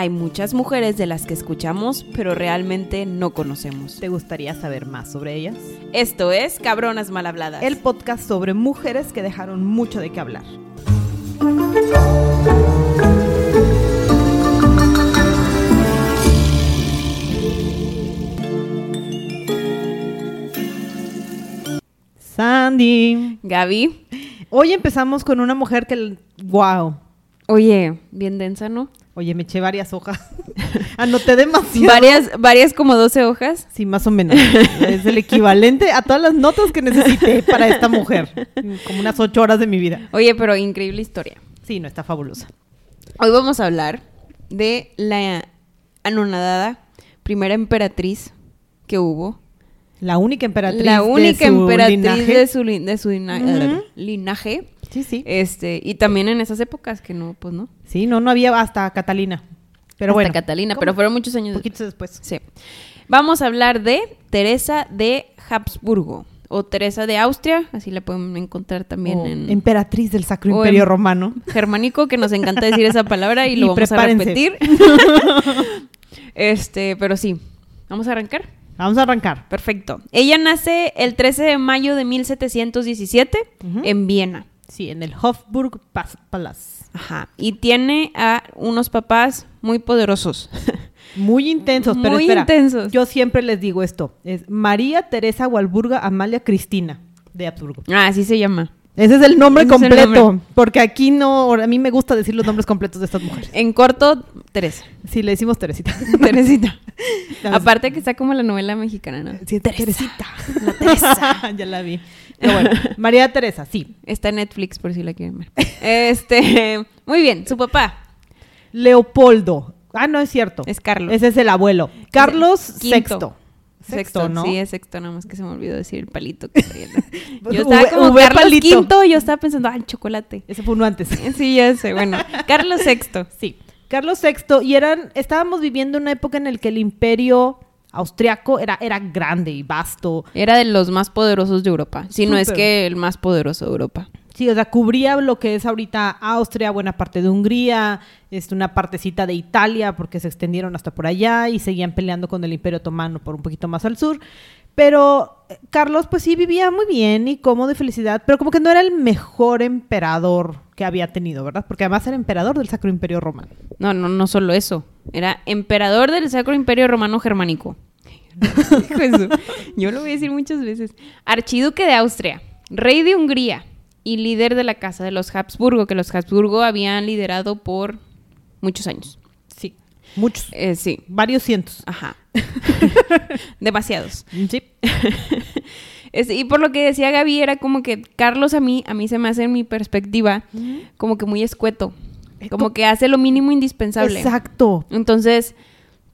Hay muchas mujeres de las que escuchamos, pero realmente no conocemos. ¿Te gustaría saber más sobre ellas? Esto es Cabronas Mal Habladas. El podcast sobre mujeres que dejaron mucho de qué hablar. Sandy. Gaby. Hoy empezamos con una mujer que, wow. Oye, bien densa, ¿no? Oye, me eché varias hojas. Anoté demasiado. Varias, varias como 12 hojas. Sí, más o menos. es el equivalente a todas las notas que necesité para esta mujer. Como unas ocho horas de mi vida. Oye, pero increíble historia. Sí, no está fabulosa. Hoy vamos a hablar de la anonadada primera emperatriz que hubo. La única emperatriz La única de su emperatriz linaje. de su, de su lina- linaje. Sí, sí. Este, y también en esas épocas que no, pues no. Sí, no, no había hasta Catalina. Pero Hasta bueno. Catalina, ¿cómo? pero fueron muchos años después. Poquitos después. Sí. Vamos a hablar de Teresa de Habsburgo o Teresa de Austria, así la pueden encontrar también O en Emperatriz del Sacro o Imperio Romano. germánico, que nos encanta decir esa palabra y, Y lo vamos a repetir. este, pero sí. Vamos a arrancar. Vamos a arrancar. Perfecto. Ella nace el 13 de mayo de 1717 Ujú. en Viena. Sí, en el Hofburg Palace. Ajá. Y tiene a unos papás muy poderosos. Muy intensos, pero Muy espera. intensos. Yo siempre les digo esto. Es María Teresa Walburga Amalia Cristina de Habsburgo. ah, así se llama. Ese es el nombre Ese es el completo. nombre. Porque aquí no, a mí me gusta decir los nombres completos de estas mujeres. En corto, Teresa. Sí, le decimos Teresita. Teresita. Aparte que está como la novela mexicana, ¿no? Sí, Teresita. La Teresa. ya la vi. Pero bueno, María Teresa, sí. Está en Netflix por si la quieren ver. Este, muy bien, su papá Leopoldo. Ah, no es cierto. es Carlos. Ese es el abuelo. Carlos Quinto. Sexto. Sexto, ¿no? Sí, es sexto, nada más que se me olvidó decir el palito. Que yo V- estaba como V Carlos palito. Quinto, yo estaba pensando, ah, el chocolate. Ese fue uno antes. Sí, ya sé, bueno. Carlos Sexto. Sí. Carlos VI, y eran, estábamos viviendo una época en la que el imperio austriaco era, era grande y vasto. Era de los más poderosos de Europa. Si no es que el más poderoso de Europa. Sí, o sea, cubría lo que es ahorita Austria, buena parte de Hungría, este, una partecita de Italia, porque se extendieron hasta por allá y seguían peleando con el Imperio Otomano por un poquito más al sur. Pero eh, Carlos, pues sí, vivía muy bien y cómodo y felicidad, pero como que no era el mejor emperador que había tenido, ¿verdad? Porque además era emperador del Sacro Imperio Romano. No, no, no solo eso. Era emperador del Sacro Imperio Romano Germánico. Yo lo voy a decir muchas veces. Archiduque de Austria, rey de Hungría y líder de la casa de los Habsburgo, que los Habsburgo habían liderado por muchos años. Muchos, Eh, sí, varios cientos. ajá. Demasiados. Sí. Es- y por lo que decía Gaby, era como que Carlos a mí, a mí se me hace en mi perspectiva, como que muy escueto. Como que hace lo mínimo indispensable. Exacto. Entonces,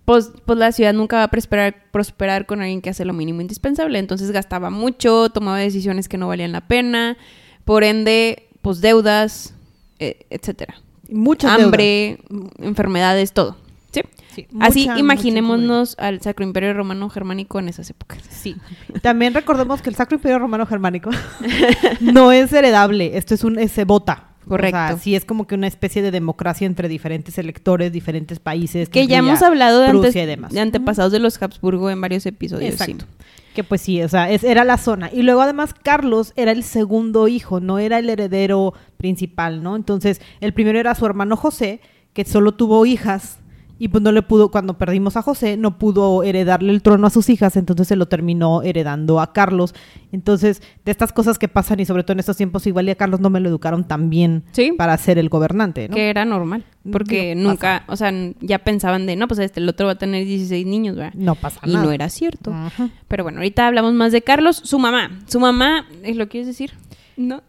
pues, pues la ciudad nunca va a prosperar, prosperar con alguien que hace lo mínimo indispensable. Entonces gastaba mucho, tomaba decisiones que no valían la pena, por ende, pues deudas, eh, etcétera. Muchas deudas. Hambre, enfermedades, todo. ¿Sí? Sí, Así imaginémonos al Sacro Imperio Romano Germánico en esas épocas. Sí. También recordemos que el Sacro Imperio Romano Germánico no es heredable. Esto es un se vota. Correcto. O sea, sí es como que una especie de democracia entre diferentes electores, diferentes países. Que ya hemos hablado de, antes- y demás. de antepasados de los Habsburgo en varios episodios. sí. Exacto. Que pues sí, o sea, es- era la zona. Y luego además Carlos era el segundo hijo, no era el heredero principal, ¿no? Entonces, el primero era su hermano José, que solo tuvo hijas. Y pues no le pudo, cuando perdimos a José, no pudo heredarle el trono a sus hijas, entonces se lo terminó heredando a Carlos. Entonces, de estas cosas que pasan, y sobre todo en estos tiempos, igual y a Carlos no me lo educaron tan bien Sí. para ser el gobernante, ¿no? Que era normal. Porque nunca, o sea, ya pensaban de, no, pues este, el otro va a tener 16 niños, ¿verdad? No pasa Y nada. no era cierto. Ajá. Pero bueno, ahorita hablamos más de Carlos. Su mamá. Su mamá, ¿es ¿lo quieres decir? No.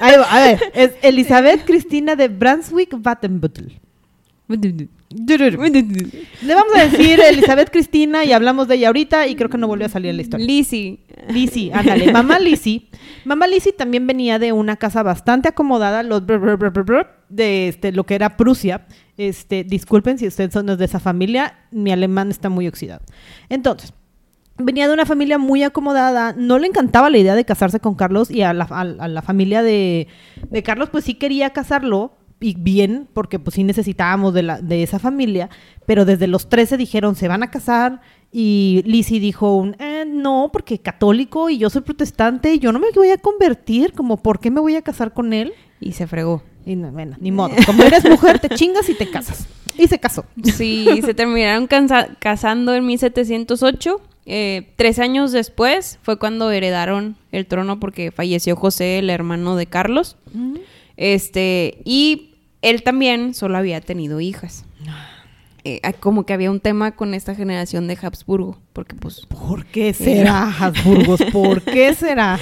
Ahí va, a ver, es Elizabeth Cristina de Brunswick-Wattenbüttel. Le vamos a decir Elizabeth Cristina y hablamos de ella ahorita y creo que no volvió a salir en la historia. Lizzie. Lizzie, ándale. Mamá Lizzie. Mamá Lizzie también venía de una casa bastante acomodada, los brr, brr, brr, brr, brr, de este, lo que era Prusia. Este, disculpen si ustedes son de esa familia, mi alemán está muy oxidado. Entonces, venía de una familia muy acomodada, no le encantaba la idea de casarse con Carlos y a la, a- a la familia de, de Carlos pues sí quería casarlo, y bien, porque pues sí necesitábamos de, la, de esa familia, pero desde los 13 dijeron, se van a casar, y Lizzie dijo, un, eh, no, porque católico y yo soy protestante y yo no me voy a convertir, como, ¿por qué me voy a casar con él? Y se fregó. Y no, bueno, ni modo, como eres mujer, te chingas y te casas. Y se casó. Sí, se terminaron casando en 1708. Eh, tres años después fue cuando heredaron el trono porque falleció José, el hermano de Carlos. Este, y él también solo había tenido hijas. Eh, ah, como que había un tema con esta generación de Habsburgo, porque pues... ¿Por qué será, Habsburgos? ¿Por qué será?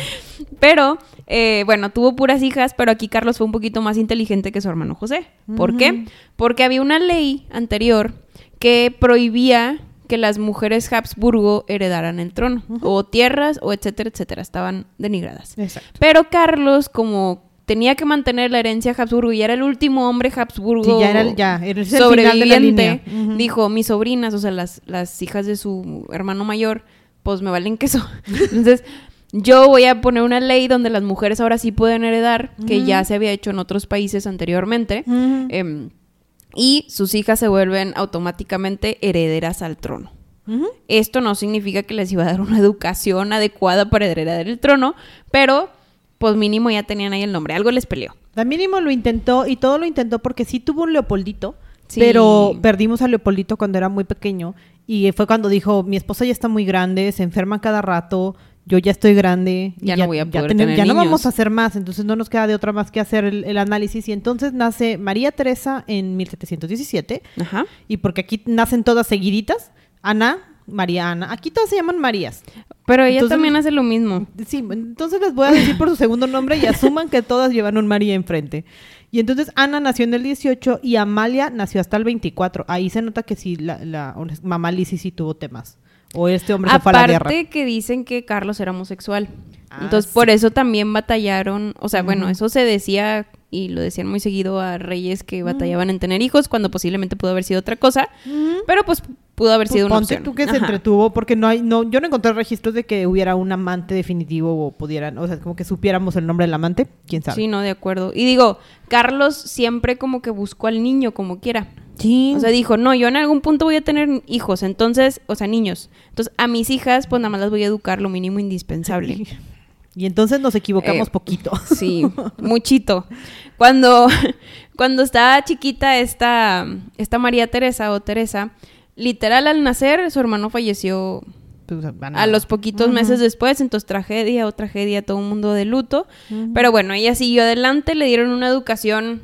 Pero, eh, bueno, tuvo puras hijas, pero aquí Carlos fue un poquito más inteligente que su hermano José. ¿Por qué? Porque había una ley anterior que prohibía que las mujeres Habsburgo heredaran el trono, o tierras, o etcétera, etcétera, estaban denigradas. Exacto. Pero Carlos, como tenía que mantener la herencia Habsburgo y era el último hombre Habsburgo Sí, ya era el- ya, era el final de la sobreviviente, dijo, mis sobrinas, o sea, las, las hijas de su hermano mayor, pues me valen queso. Entonces, yo voy a poner una ley donde las mujeres ahora sí pueden heredar, que ya se había hecho en otros países anteriormente, em, y sus hijas se vuelven automáticamente herederas al trono. Esto no significa que les iba a dar una educación adecuada para heredar el trono, pero pues mínimo ya tenían ahí el nombre, algo les peleó. La mínimo lo intentó y todo lo intentó porque sí tuvo un Leopoldito, Sí. pero perdimos a Leopoldito cuando era muy pequeño y fue cuando dijo, mi esposa ya está muy grande, se enferma cada rato, yo ya estoy grande. y Ya no voy a poder tenem- tener ya no niños". vamos a hacer más, entonces no nos queda de otra más que hacer el, el análisis y entonces nace María Teresa en 1717 Ajá. y porque aquí nacen todas seguiditas, Ana, María Ana, aquí todas se llaman Marías. Pero ella Entonces- también hace lo mismo. Sí, entonces les voy a decir por su segundo nombre y asuman que todas llevan un María enfrente. Y entonces Ana nació en el 18 y Amalia nació hasta el 24. Ahí se nota que sí, la, la mamá Lizzie sí tuvo temas. O este hombre se fue a la guerra. Aparte que dicen que Carlos era homosexual. Ah, Entonces, sí. por eso también batallaron, o sea, bueno, eso se decía y lo decían muy seguido a reyes que batallaban en tener hijos cuando posiblemente pudo haber sido otra cosa, pero pues pudo haber sido una ponte opción. tú que se entretuvo porque no hay no yo no encontré registros de que hubiera un amante definitivo o pudieran o sea como que supiéramos el nombre del amante quién sabe Sí, no, de acuerdo. Y digo, Carlos siempre como que buscó al niño como quiera. sí O sea, dijo, no, yo en algún punto voy a tener hijos, entonces, o sea, niños. Entonces, a mis hijas, pues nada más las voy a educar lo mínimo indispensable. y entonces nos equivocamos Eh, poquito Sí, muchito. Cuando, cuando estaba chiquita esta, esta María Teresa o Teresa, literal al nacer su hermano falleció Pues, van a los poquitos meses después, entonces tragedia o tragedia, todo un mundo de luto. Pero bueno, ella siguió adelante, le dieron una educación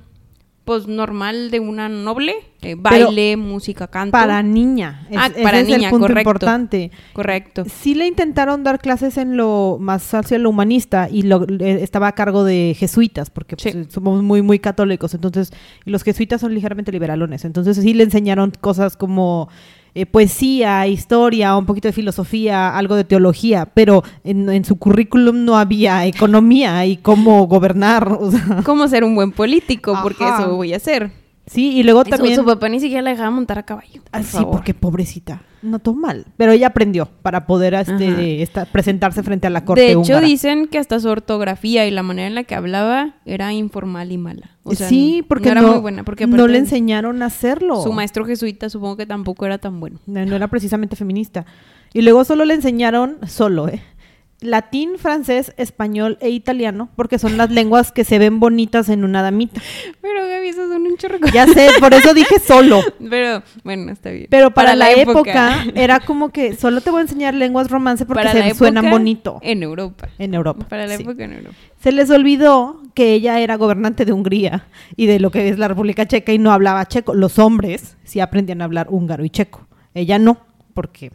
pues normal de una noble, eh, baile, música, canto. para niña Es- Ah, ese para es niña, el punto correcto. importante Correcto. Sí le intentaron dar clases en lo más hacia lo humanista y lo, eh, estaba a cargo de jesuitas, porque pues, Sí. somos muy, muy católicos, entonces, y los jesuitas son ligeramente liberalones, entonces sí le enseñaron cosas como eh, poesía, historia, un poquito de filosofía, algo de teología, pero en, en su currículum no había economía y cómo gobernar, o sea, Cómo ser un buen político, porque Ajá. eso voy a hacer. Sí, y luego Y su- también... Su, papá ni siquiera la dejaba montar a caballo. por Ah, sí, favor. porque pobrecita, no todo mal, pero ella aprendió para poder este, esta- presentarse frente a la corte De hecho, húngara. dicen que hasta su ortografía y la manera en la que hablaba era informal y mala. O sea, sí, porque no no, era muy buena. Porque no le enseñaron a hacerlo. Su maestro jesuita supongo que tampoco era tan bueno. No, no era precisamente feminista. Y luego solo le enseñaron, solo, ¿eh? Latín, francés, español e italiano, porque son las lenguas que se ven bonitas en una damita. Pero Gaby, eso son un chorro. Ya sé, por eso dije solo. Pero bueno, está bien. Pero para, la, época, era como que solo te voy a enseñar lenguas romance porque Para se la suenan bonito En Europa. en Europa. Para la sí. época en Europa. Se les olvidó que ella era gobernante de Hungría y de lo que es la República Checa y no hablaba checo. Los hombres sí aprendían a hablar húngaro y checo. Ella no, porque,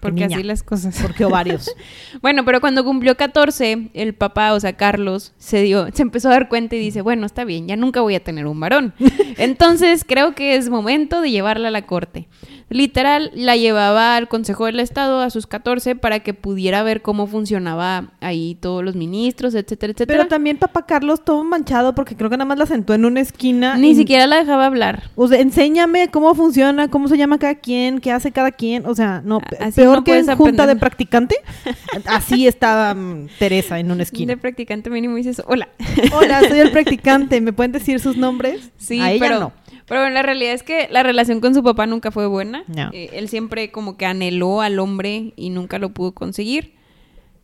porque, niña, así las cosas. porque ovarios. Bueno, pero cuando cumplió 14, el papá, o sea, Carlos, se dio, se empezó a dar cuenta y dice, bueno, está bien, ya nunca voy a tener un varón. Entonces, creo que es momento de llevarla a la corte. Literal, la llevaba al Consejo del Estado a sus 14 para que pudiera ver cómo funcionaba ahí todos los ministros, etcétera, etcétera. Pero también papá Carlos todo manchado porque creo que nada más la sentó en una esquina. Ni siquiera la dejaba hablar. O sea, enséñame cómo funciona, cómo se llama cada quien, qué hace cada quien. O sea, no, Así peor no que en junta de practicante. Así estaba mm, Teresa en una esquina. De practicante mínimo dices, hola. Hola, soy el practicante. ¿Me pueden decir sus nombres? Sí, A ella pero, no. pero bueno, la realidad es que la relación con su papá nunca fue buena. No. Eh, él siempre como que anheló al hombre y nunca lo pudo conseguir.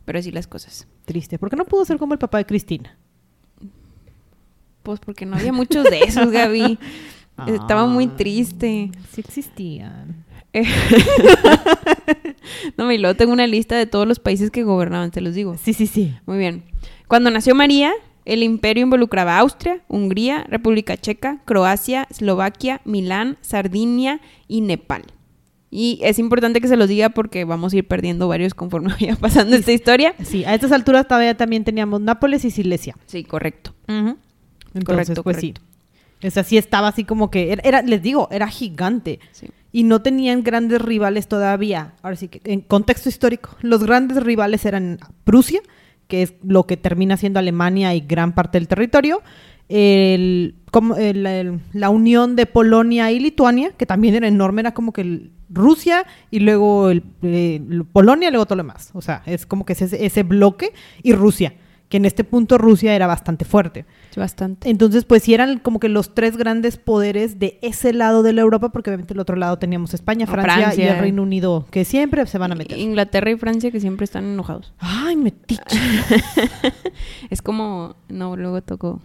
Pero así las cosas. Triste. ¿Por qué no pudo ser como el papá de Cristina? Pues porque no había muchos de esos, Gaby. Estaba muy Ah. triste. Sí existían. No, y luego tengo una lista de todos los países que gobernaban, te los digo. Sí, sí, sí. Muy bien. Cuando nació María, el imperio involucraba a Austria, Hungría, República Checa, Croacia, Eslovaquia, Milán, Sardinia y Nepal. Y es importante que se los diga porque vamos a ir perdiendo varios conforme vaya pasando esta historia. Sí, a estas alturas todavía también teníamos Nápoles y Silesia. Sí, correcto. Entonces, Correcto, pues correcto. sí. O sea, sí estaba así como que, era, era- les digo, era gigante. Sí. Y no tenían grandes rivales todavía. Ahora sí que, en contexto histórico, los grandes rivales eran Prusia, que es lo que termina siendo Alemania y gran parte del territorio. el- el- el- la unión de Polonia y Lituania, que también era enorme, era como que Rusia y luego el, eh, Polonia y luego todo lo demás. O sea, es como que ese, ese bloque y Rusia, que en este punto Rusia era bastante fuerte. Bastante. Entonces, pues sí eran como que los tres grandes poderes de ese lado de la Europa, porque obviamente del otro lado teníamos España, Francia, y el Reino Unido, que siempre se van a meter. Inglaterra y Francia que siempre están enojados. Ay, metiche. Es como, no, luego tocó.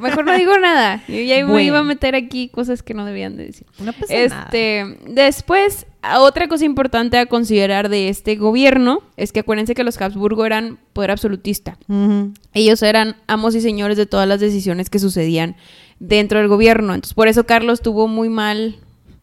Mejor no digo nada. Yo ya me Bueno. iba a meter aquí cosas que no debían de decir. No pasa nada. Este, después, otra cosa importante a considerar de este gobierno es que acuérdense que los Habsburgo eran poder absolutista. Ellos eran amos y señores de todas las decisiones que sucedían dentro del gobierno. Entonces, por eso Carlos tuvo muy mal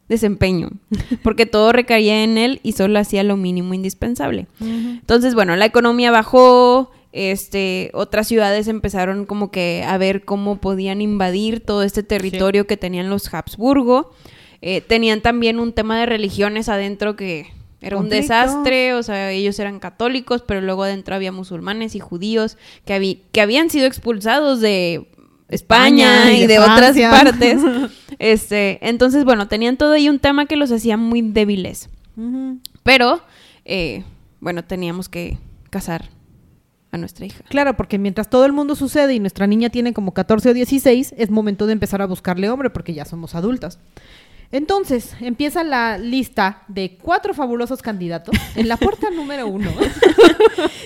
desempeño, porque todo recaía en él y solo hacía lo mínimo indispensable. Entonces, bueno, la economía bajó, este, otras ciudades empezaron como que a ver cómo podían invadir todo este territorio que tenían los Habsburgo. Eh, tenían también un tema de religiones adentro que era un desastre, o sea, ellos eran católicos, pero luego adentro había musulmanes y judíos que, habían sido expulsados de España, España y y de de, otras partes. Este, entonces, bueno, tenían todo ahí un tema que los hacía muy débiles. Pero, eh, bueno, teníamos que casar a nuestra hija. Claro, porque mientras todo el mundo sucede y nuestra niña tiene como 14 o 16, es momento de empezar a buscarle hombre porque ya somos adultas. Entonces, empieza la lista de cuatro fabulosos candidatos. En la puerta número uno.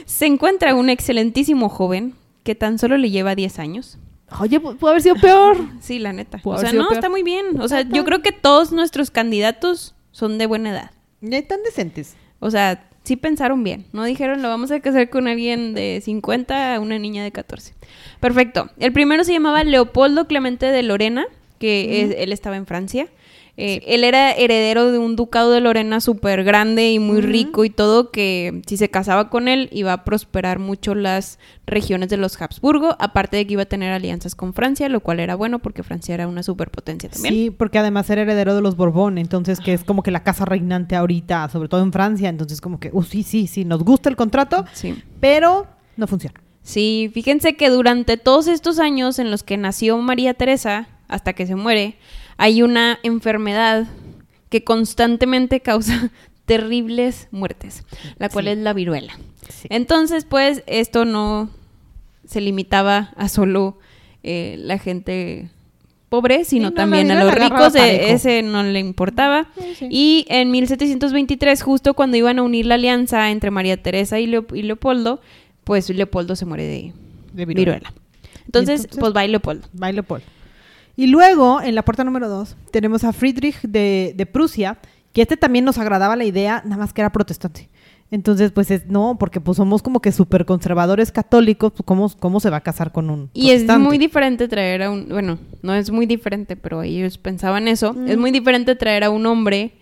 Se encuentra un excelentísimo joven que tan solo le lleva 10 años. Oye, pu- pudo haber sido peor. Sí, la neta. O sea, no, peor. está muy bien. O sea, yo creo que todos nuestros candidatos son de buena edad. Ya están decentes. O sea, sí pensaron bien. No dijeron, lo vamos a casar con alguien de 50 a una niña de 14. Perfecto. El primero se llamaba Leopoldo Clemente de Lorena, que es- él estaba en Francia. Eh, Él era heredero de un ducado de Lorena súper grande y muy rico y todo, que si se casaba con él iba a prosperar mucho las regiones de los Habsburgo, aparte de que iba a tener alianzas con Francia, lo cual era bueno porque Francia era una superpotencia también. Sí, porque además era heredero de los Borbón, entonces que es como que la casa reinante ahorita, sobre todo en Francia, entonces como que, uh, sí, sí, sí, nos gusta el contrato, Sí. pero no funciona. Sí, fíjense que durante todos estos años en los que nació María Teresa, hasta que se muere, hay una enfermedad que constantemente causa terribles muertes, la cual Sí. es la viruela. Sí. Entonces, pues, esto no se limitaba a solo eh, la gente pobre, sino Sí, no, también a los ricos, eh, ese no le importaba. Y en 1723, justo cuando iban a unir la alianza entre María Teresa y, y Leopoldo, pues Leopoldo se muere de, De viruela. viruela. Entonces, entonces? pues va Leopoldo. Baile Paul. Y luego, en la puerta número dos, tenemos a Friedrich de, de Prusia, que este también nos agradaba la idea, nada más que era protestante. Entonces, pues es, no, porque pues somos como que súper conservadores católicos, pues ¿cómo, ¿cómo se va a casar con un Y es muy diferente traer a un, bueno, no es muy diferente, pero ellos pensaban eso. Mm. Es muy diferente traer a un hombre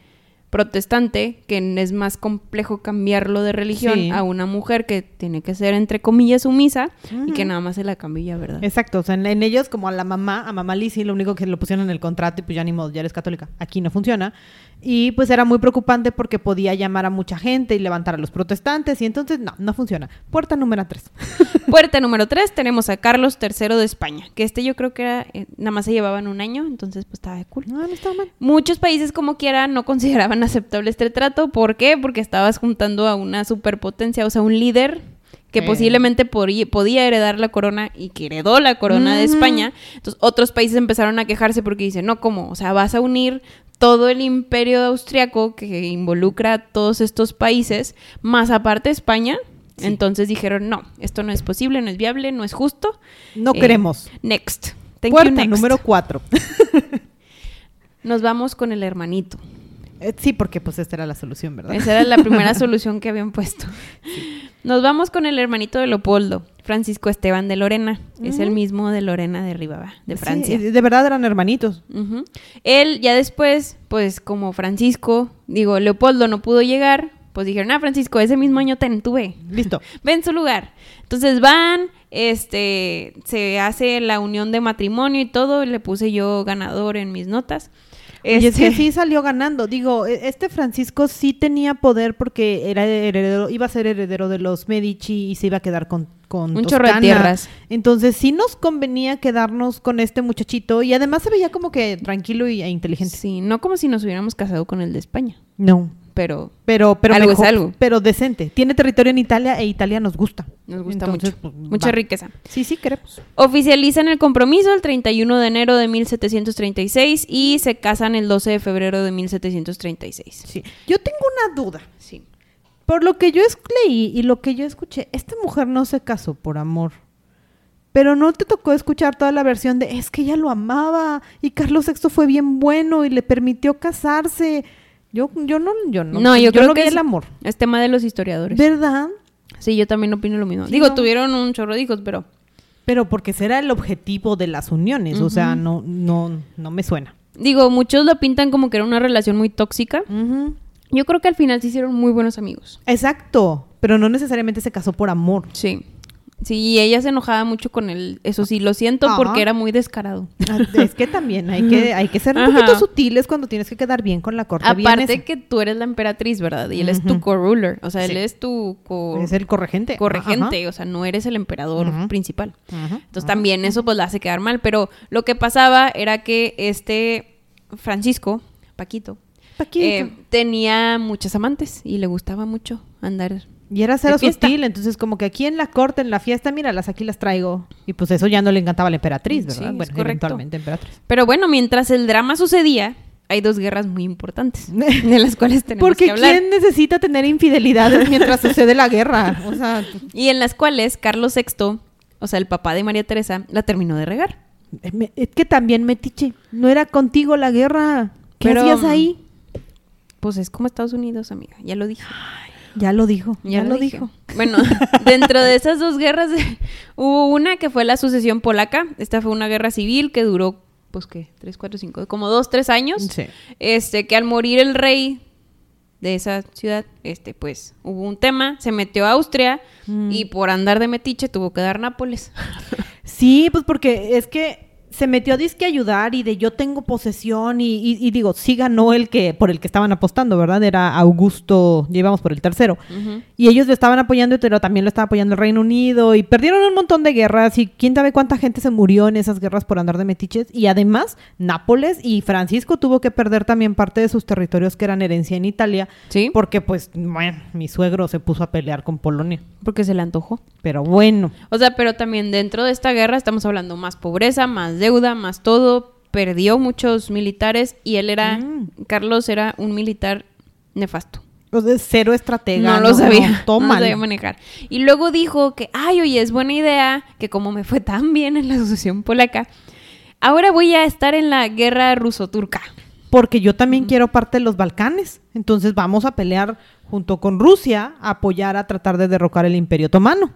protestante, que es más complejo cambiarlo de religión, Sí. a una mujer que tiene que ser, entre comillas, sumisa y que nada más se la cambia, ¿verdad? Exacto, o sea, en, en ellos como a la mamá, a mamá Lizzie, lo único que lo pusieron en el contrato y pues ya ni modo, ya eres católica. Aquí no funciona. Y pues era muy preocupante porque podía llamar a mucha gente y levantar a los protestantes y entonces no, no funciona. Puerta número tres. Puerta número 3 tenemos a Carlos III de España, que este yo creo que era, eh, nada más se llevaban un año, entonces pues estaba cool. No, no está mal. Muchos países como quiera no consideraban aceptable este trato. ¿Por qué? Porque estabas juntando a una superpotencia, o sea, un líder que Eh. posiblemente podía, heredar la corona y que heredó la corona de. España. Entonces, otros países empezaron a quejarse porque dicen, no, ¿cómo? O sea, vas a unir todo el imperio austriaco que involucra a todos estos países, más aparte España. Sí. Entonces dijeron, no, esto no es posible, no es viable, no es justo. No Eh, queremos. Next. Thank you, Puerta next. número cuatro. Nos vamos con el hermanito. Eh, sí, porque pues esta era la solución, ¿verdad? Esa era la primera solución que habían puesto. Nos vamos con el hermanito de Leopoldo, Francisco Esteban de Lorena. Es el Ujú. mismo de Lorena de Ribaba, de Francia. Sí, de verdad eran hermanitos. Él ya después, pues como Francisco, digo, Leopoldo no pudo llegar, pues dijeron, ah, Francisco, ese mismo año ten, tú ve, Listo. ve en su lugar. Entonces van, este, se hace la unión de matrimonio y todo, le puse yo ganador en mis notas. Y es Este, que sí salió ganando. Digo, e- este Francisco sí tenía poder porque era heredero, iba a ser heredero de los Medici y se iba a quedar con, con Un chorro de Toscana. tierras. Entonces sí nos convenía quedarnos con este muchachito y además se veía como que tranquilo y, e inteligente. Sí, no como si nos hubiéramos casado con el de España, No. Pero Pero, pero Algo es algo. Pero decente. Tiene territorio en Italia e Italia nos gusta. nos gusta Entonces, mucho. pues, Mucha va. riqueza. Sí, sí, queremos. Oficializan el compromiso el 31 de enero de 1736 y se casan el 12 de febrero de 1736. Sí. Yo tengo una duda. Sí. Por lo que yo leí y lo que yo escuché, esta mujer no se casó por amor. Pero no te tocó escuchar toda la versión de es que ella lo amaba y Carlos VI fue bien bueno y le permitió casarse. Yo, yo no, yo no, No, yo creo no que es- el amor. Es tema de los historiadores. ¿Verdad? Sí, yo también opino lo mismo. Sí, Digo, no. tuvieron un chorro de hijos, pero Pero porque ese era el objetivo de las uniones. O sea, no, no, no me suena. digo, muchos lo pintan como que era una relación muy tóxica. Yo creo que al final se hicieron muy buenos amigos. Exacto. Pero no necesariamente se casó por amor. Sí. Sí, y ella se enojaba mucho con él. Eso sí, lo siento Ajá. porque era muy descarado. Ah, Es que también hay que, hay que ser un Ajá. poquito sutiles cuando tienes que quedar bien con la corte Aparte vienesa. que tú eres la emperatriz, ¿verdad? Y él es tu co-ruler. O sea, él es tu co- Es el corregente. corregente. O sea, no eres el emperador principal. Entonces también eso pues la hace quedar mal. Pero lo que pasaba era que este Francisco, Paquito, Paquito. eh, tenía muchas amantes y le gustaba mucho andar. Y era cero sutil, entonces como que aquí en la corte, en la fiesta, mira, las aquí las traigo. Y pues eso ya no le encantaba a la emperatriz, Sí, ¿verdad? bueno, correcto. eventualmente emperatriz. Pero bueno, mientras el drama sucedía, hay dos guerras muy importantes de las cuales tenemos Porque que hablar. ¿quién necesita tener infidelidades mientras sucede la guerra? O sea, Y en las cuales Carlos VI, o sea, el papá de María Teresa, la terminó de regar. me- es que también metiche, no era contigo la guerra. ¿Qué Pero- hacías ahí? Pues es como Estados Unidos, amiga, ya lo dije. Ya lo dijo, ya, lo dije. dijo. Bueno, dentro de esas dos guerras hubo una que fue la sucesión polaca. Esta fue una guerra civil que duró, pues qué, tres, cuatro, cinco, como dos, tres años. Sí. Este, que al morir el rey de esa ciudad, este, pues hubo un tema, se metió a Austria Mm. y por andar de metiche tuvo que dar Nápoles. Sí, pues porque es que se metió a disque ayudar y de yo tengo posesión y, y- y digo, sí ganó el que por el que estaban apostando, ¿verdad? Era Augusto, ya íbamos por el tercero. Y ellos lo estaban apoyando, pero también lo estaba apoyando el Reino Unido y perdieron un montón de guerras y quién sabe cuánta gente se murió en esas guerras por andar de metiches. Y además, Nápoles y Francisco tuvo que perder también parte de sus territorios que eran herencia en Italia Sí, porque pues, bueno, mi suegro se puso a pelear con Polonia. porque se le antojó. Pero bueno, O sea, pero también dentro de esta guerra estamos hablando más pobreza, más deuda, más todo. Perdió muchos militares y él era, Mm. Carlos era un militar nefasto. o sea, cero estratega. no lo sabía, no, mal. sabía manejar. Y luego dijo que, ay, oye, es buena idea que como me fue tan bien en la asociación polaca, ahora voy a estar en la guerra ruso-turca. Porque yo también quiero parte de los Balcanes. Entonces vamos a pelear junto con Rusia, a apoyar a tratar de derrocar el Imperio Otomano.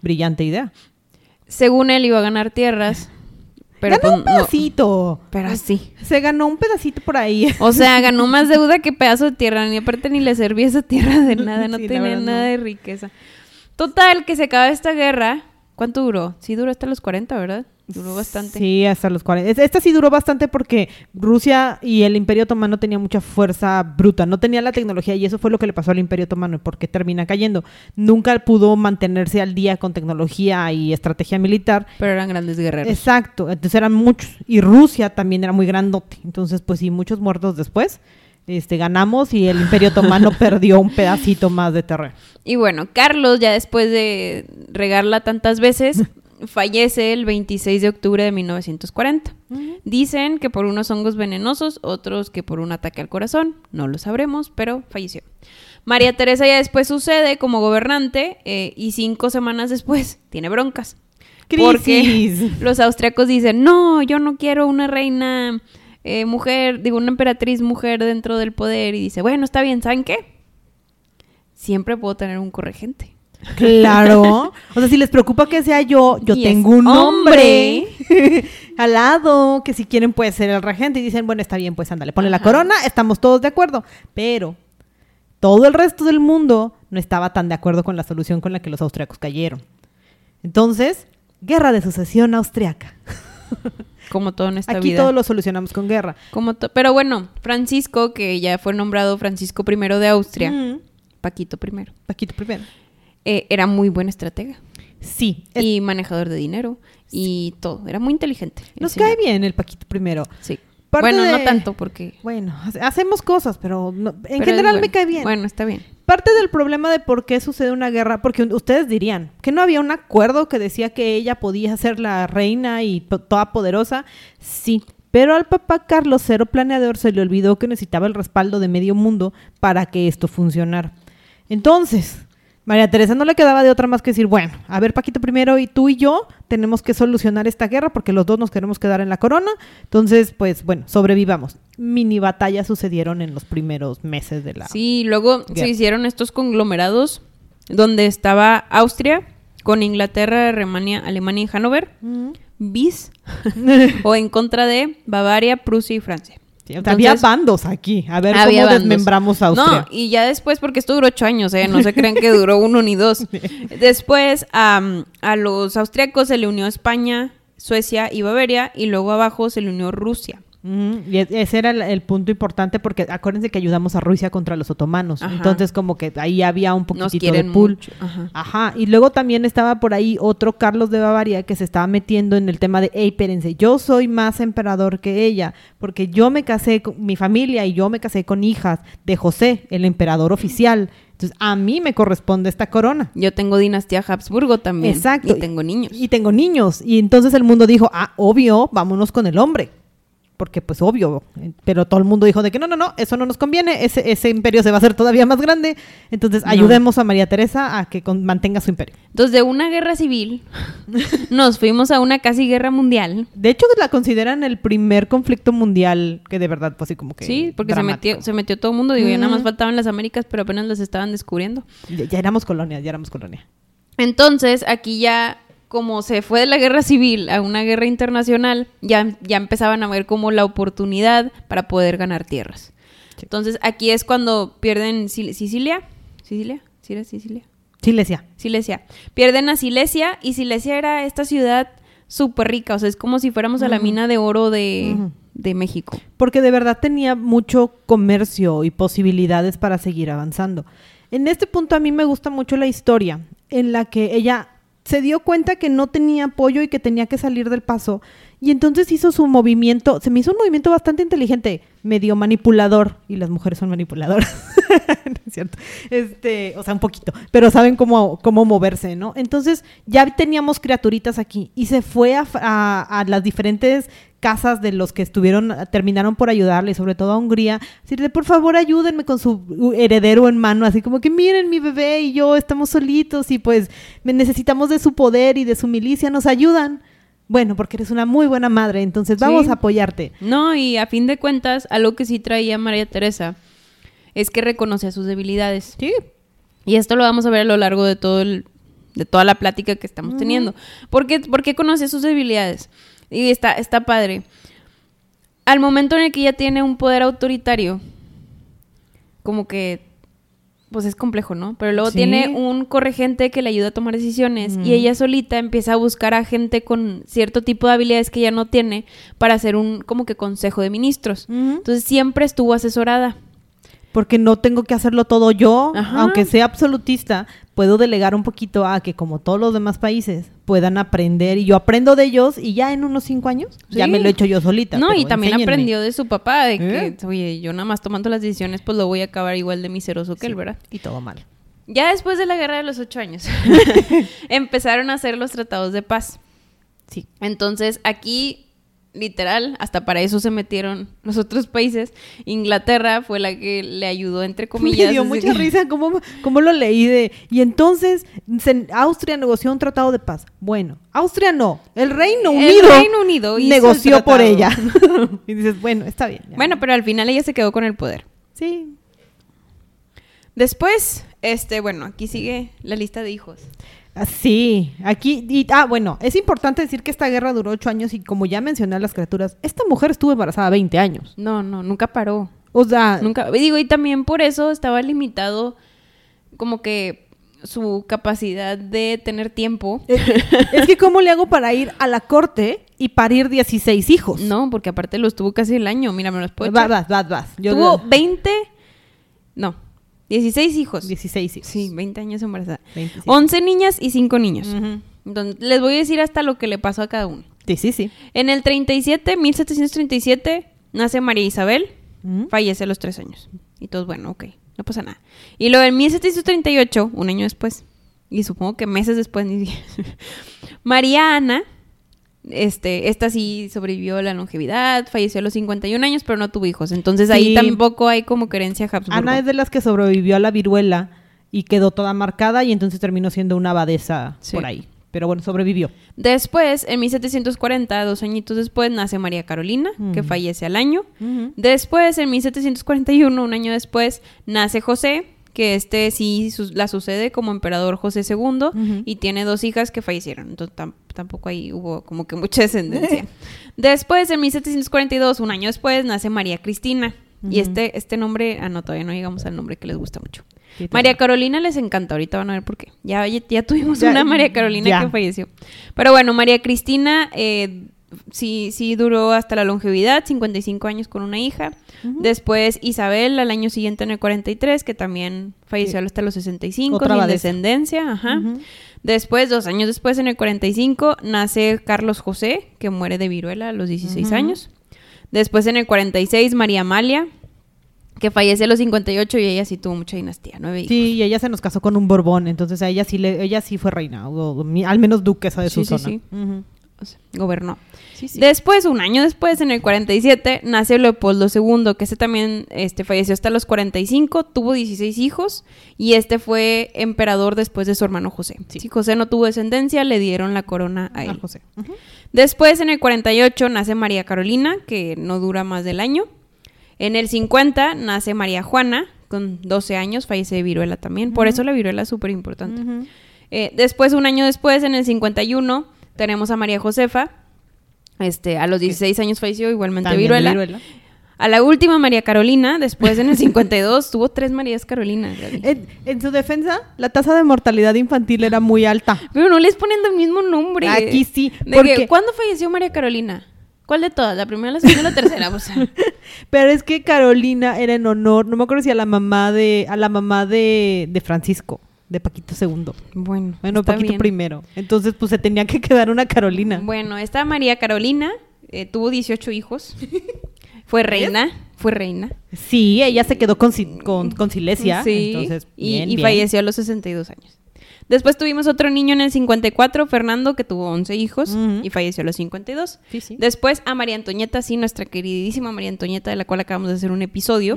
Brillante idea. Según él iba a ganar tierras, pero ganó un pues, no. pedacito. Pero así. Se ganó un pedacito por ahí. O sea, ganó más deuda que pedazo de tierra. Ni aparte ni le servía esa tierra de nada. No Sí, tenía nada no. de riqueza. Total, que se acaba esta guerra. ¿Cuánto duró? Sí duró hasta los 40, ¿verdad? Duró bastante. Sí, hasta los 40. Es- Esta sí duró bastante porque Rusia y el Imperio Otomano tenían mucha fuerza bruta. No tenía la tecnología y eso fue lo que le pasó al Imperio Otomano y por qué termina cayendo. Nunca pudo mantenerse al día con tecnología y estrategia militar. Pero eran grandes guerreros. Exacto, entonces eran muchos. Y Rusia también era muy grandote. Entonces, pues sí, muchos muertos después. este, ganamos y el Imperio Otomano perdió un pedacito más de terreno. Y bueno, Carlos, ya después de regarla tantas veces, fallece el 26 de octubre de 1940. Dicen que por unos hongos venenosos, otros que por un ataque al corazón, no lo sabremos, pero falleció. María Teresa ya después sucede como gobernante eh, y cinco semanas después tiene broncas. Porque Crisis. los austriacos dicen, no, yo no quiero una reina eh, mujer, digo, una emperatriz mujer dentro del poder. Y dice, bueno, está bien, ¿saben qué? Siempre puedo tener un corregente. Claro. O sea, si les preocupa que sea yo, yo Y tengo un hombre al lado que si quieren puede ser el regente y dicen, bueno, está bien, pues ándale, ponle la corona, estamos todos de acuerdo. Pero todo el resto del mundo no estaba tan de acuerdo con la solución con la que los austriacos cayeron. Entonces, guerra de sucesión austriaca. Como todo en esta Aquí vida. todo lo solucionamos con guerra. Como Pero bueno, Francisco, que ya fue nombrado Francisco I de Austria, Mm. Paquito I, Paquito primero. Eh, era muy buen estratega Sí, y manejador de dinero y todo. Era muy inteligente. el nos cae bien el Paquito primero. Sí. Parte bueno, no tanto porque... Bueno, hace- hacemos cosas, pero no- en pero general bueno. me cae bien. Bueno, está bien. Parte del problema de por qué sucede una guerra, porque ustedes dirían que no había un acuerdo que decía que ella podía ser la reina y toda poderosa. Sí, pero al papá Carlos Cero Planeador se le olvidó que necesitaba el respaldo de medio mundo para que esto funcionara. Entonces, María Teresa no le quedaba de otra más que decir, bueno, a ver Paquito primero y tú y yo tenemos que solucionar esta guerra porque los dos nos queremos quedar en la corona. Entonces, pues bueno, sobrevivamos. Mini batallas sucedieron en los primeros meses de la... Sí, luego se hicieron estos conglomerados donde estaba Austria con Inglaterra, Alemania, Alemania y Hannover, Mm. bis, o en contra de Bavaria, Prusia y Francia. Había bandos aquí. A ver cómo bandos. desmembramos Austria. No, y ya después, porque esto duró ocho años, ¿eh? No se crean que duró uno ni dos. Después am, a los austriacos se le unió España, Suecia y Bavaria, y luego abajo se le unió Rusia. Y ese era el, el punto importante porque acuérdense que ayudamos a Rusia contra los otomanos. Ajá. Entonces como que ahí había un poquitito de pool. Ajá, y luego también estaba por ahí otro Carlos de Bavaria que se estaba metiendo en el tema de, hey, espérense, yo soy más emperador que ella, porque yo me casé con mi familia y yo me casé con hijas de José, el emperador oficial. Entonces, a mí me corresponde esta corona. Yo tengo dinastía Habsburgo también. Exacto. Y tengo niños. Y tengo niños. Y entonces el mundo dijo, ah, obvio, vámonos con el hombre. Porque pues obvio, pero todo el mundo dijo de que no, no, no, eso no nos conviene, ese, ese imperio se va a hacer todavía más grande, entonces No. ayudemos a María Teresa a que con- mantenga su imperio. Entonces, de una guerra civil, nos fuimos a una casi guerra mundial. De hecho, la consideran el primer conflicto mundial que de verdad fue así como que Sí, porque se metió, se metió todo el mundo. Digo, ya nada más faltaban las Américas, pero apenas las estaban descubriendo. Ya, ya éramos colonia, ya éramos colonia. Entonces, aquí ya, como se fue de la guerra civil a una guerra internacional, ya, ya empezaban a ver como la oportunidad para poder ganar tierras. Sí. Entonces, aquí es cuando pierden Sil- Sicilia. ¿Sicilia? ¿Sí era Sicilia? Silesia. Silesia. Pierden a Silesia y Silesia era esta ciudad súper rica. O sea, es como si fuéramos a la mina de oro de, de México. Porque de verdad tenía mucho comercio y posibilidades para seguir avanzando. En este punto a mí me gusta mucho la historia en la que ella se dio cuenta que no tenía apoyo y que tenía que salir del paso y entonces hizo su movimiento, se me hizo un movimiento bastante inteligente, medio manipulador y las mujeres son manipuladoras. No es cierto. Este, o sea, un poquito, pero saben cómo, cómo moverse, ¿no? Entonces ya teníamos criaturitas aquí y se fue a, a- las diferentes casas de los que estuvieron, terminaron por ayudarle, sobre todo a Hungría, decirle, por favor, ayúdenme con su heredero en mano, así como que miren, mi bebé y yo estamos solitos y pues necesitamos de su poder y de su milicia, nos ayudan. Bueno, porque eres una muy buena madre, entonces vamos Sí. a apoyarte. No, y a fin de cuentas, algo que sí traía María Teresa es que reconocía sus debilidades. Sí. Y esto lo vamos a ver a lo largo de todo el, de toda la plática que estamos teniendo. ¿Por qué, por qué conocía sus debilidades? Y está, está padre. Al momento en el que ella tiene un poder autoritario, como que, pues es complejo, ¿no? Pero luego Sí. tiene un corregente que le ayuda a tomar decisiones y ella solita empieza a buscar a gente con cierto tipo de habilidades que ella no tiene para hacer un como que consejo de ministros. Entonces siempre estuvo asesorada. Porque no tengo que hacerlo todo yo, Ajá. aunque sea absolutista, puedo delegar un poquito a que como todos los demás países puedan aprender y yo aprendo de ellos y ya en unos cinco años ya me lo he hecho yo solita. No, y también enséñenme. aprendió de su papá, de ¿Eh? que, oye, yo nada más tomando las decisiones, pues lo voy a acabar igual de miseroso que él, ¿verdad? Y todo mal. Ya después de la guerra de los ocho años, empezaron a hacer los tratados de paz. Sí. Entonces, aquí, literal, hasta para eso se metieron los otros países. Inglaterra fue la que le ayudó, entre comillas. Me dio mucha que- risa cómo, cómo lo leí de... Y entonces se- Austria negoció un tratado de paz. Bueno, Austria no. El Reino El Unido, Reino Unido el negoció por ella. y dices, bueno, está bien. ya. Bueno, pero al final ella se quedó con el poder. Sí. Después, este, bueno, aquí sigue la lista de hijos. Ah, Sí, aquí, y, ah, bueno, es importante decir que esta guerra duró ocho años y como ya mencioné a las criaturas, esta mujer estuvo embarazada 20 años. No, no, nunca paró. O sea, Nunca, digo, y también por eso estaba limitado como que su capacidad de tener tiempo. es, es que ¿cómo le hago para ir a la corte y parir 16 hijos? No, porque aparte los tuvo casi el año. Mira, me los puedo vas, vas, vas, vas. Yo Tuvo 20, no, 16 hijos. 16 hijos. Sí, 20 años embarazada. 26. 11 niñas y 5 niños. Ujú. Entonces, les voy a decir hasta lo que le pasó a cada uno. Sí, sí, sí. En el 37, 1737, nace María Isabel. Ujú. Fallece a los 3 años. Y todos, bueno, ok, no pasa nada. Y luego en 1738, un año después, y supongo que meses después, ni María Ana, este, esta sí sobrevivió a la longevidad, falleció a los 51 años, pero no tuvo hijos. Entonces ahí Sí. tampoco hay como creencia Habsburgo. Ana es de las que sobrevivió a la viruela y quedó toda marcada y entonces terminó siendo una abadesa Sí. por ahí. Pero bueno, sobrevivió. Después, en 1740, dos añitos después, nace María Carolina, que Mm. fallece al año. Después, en 1741, un año después, nace José, que este sí su- la sucede como emperador José II y tiene dos hijas que fallecieron. Entonces tampoco ahí hubo como que mucha descendencia. después, en 1742, un año después, nace María Cristina. Y este, este nombre, ah, no, todavía no llegamos al nombre que les gusta mucho. María. Carolina les encanta, ahorita van a ver por qué. Ya, ya, tuvimos Ya, una María Carolina ya. que falleció. Pero bueno, María Cristina eh, sí, sí duró hasta la longevidad, 55 años con una hija. Después Isabel al año siguiente en el 43, que también falleció Sí. hasta los 65, Otra sin descendencia. Ajá. Después, dos años después, en el 45, nace Carlos José, que muere de viruela a los 16 Ujú. años. Después, en el 46, María Amalia, que fallece a los 58 y ella sí tuvo mucha dinastía, nueve hijos. Sí, y ella se nos casó con un Borbón, entonces a ella sí le, ella sí fue reina, o, al menos duquesa de su Sí, sí, zona. sí. Ujú. O sea, gobernó. Sí, sí. Después, un año después, en el 47, nace Leopoldo II, que ese también este, falleció hasta los 45, tuvo 16 hijos y este fue emperador después de su hermano José. Sí. Si José no tuvo descendencia, le dieron la corona a A él. José. Después, en el 48, nace María Carolina, que no dura más del año. En el 50, nace María Juana, con 12 años, fallece de viruela también. Por eso la viruela es súper importante. Eh, después, un año después, en el 51, tenemos a María Josefa. Este, a los 16 años falleció igualmente viruela. viruela. A la última, María Carolina. Después, en el 52, tuvo tres Marías Carolinas. En, en su defensa, la tasa de mortalidad infantil era muy alta. Pero no les ponen el mismo nombre. Aquí sí, porque- que, ¿Cuándo falleció María Carolina? ¿Cuál de todas? ¿La primera, la segunda o la tercera? O sea, Pero es que Carolina era en honor, no me acuerdo si a la mamá de, a la mamá de, de Francisco, de Paquito II. bueno, Bueno, Paquito bien. primero. Entonces, pues se tenía que quedar una Carolina. Bueno, esta María Carolina eh, tuvo 18 hijos. Fue reina, fue reina. Sí, ella se quedó con, con, con Silesia. Sí, Entonces, y, bien, y bien. falleció a los 62 años. Después tuvimos otro niño en el 54, Fernando, que tuvo 11 hijos y falleció a los 52. Sí, sí. Después a María Antonieta, sí, nuestra queridísima María Antonieta, de la cual acabamos de hacer un episodio,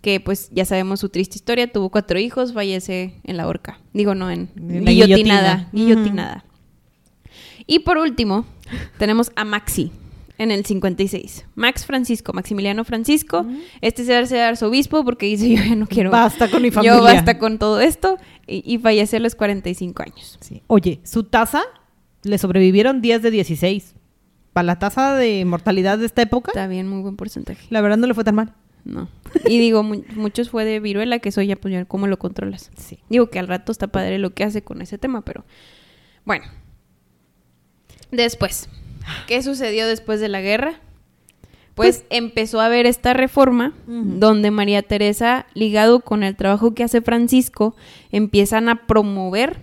que pues ya sabemos su triste historia, tuvo cuatro hijos, fallece en la horca. Digo, no, en guillotinada. guillotina. Guillotinada. Y por último, tenemos a Maxi en el 56. Max Francisco, Maximiliano Francisco. Este se va a ser arzobispo porque dice, yo ya no quiero... Basta con mi familia. Yo basta con todo esto. Y, y fallece a los 45 años. Sí. Oye, su tasa le sobrevivieron 10 de 16. Para la tasa de mortalidad de esta época, Está bien, muy buen porcentaje. la verdad no le fue tan mal. No. Y digo, mu- muchos fue de viruela, que eso ya, pues, ya, ¿cómo lo controlas? Sí. Digo que al rato está padre lo que hace con ese tema, pero bueno. Después, ¿qué sucedió después de la guerra? pues, empezó a ver esta reforma donde María Teresa, ligado con el trabajo que hace Francisco, empiezan a promover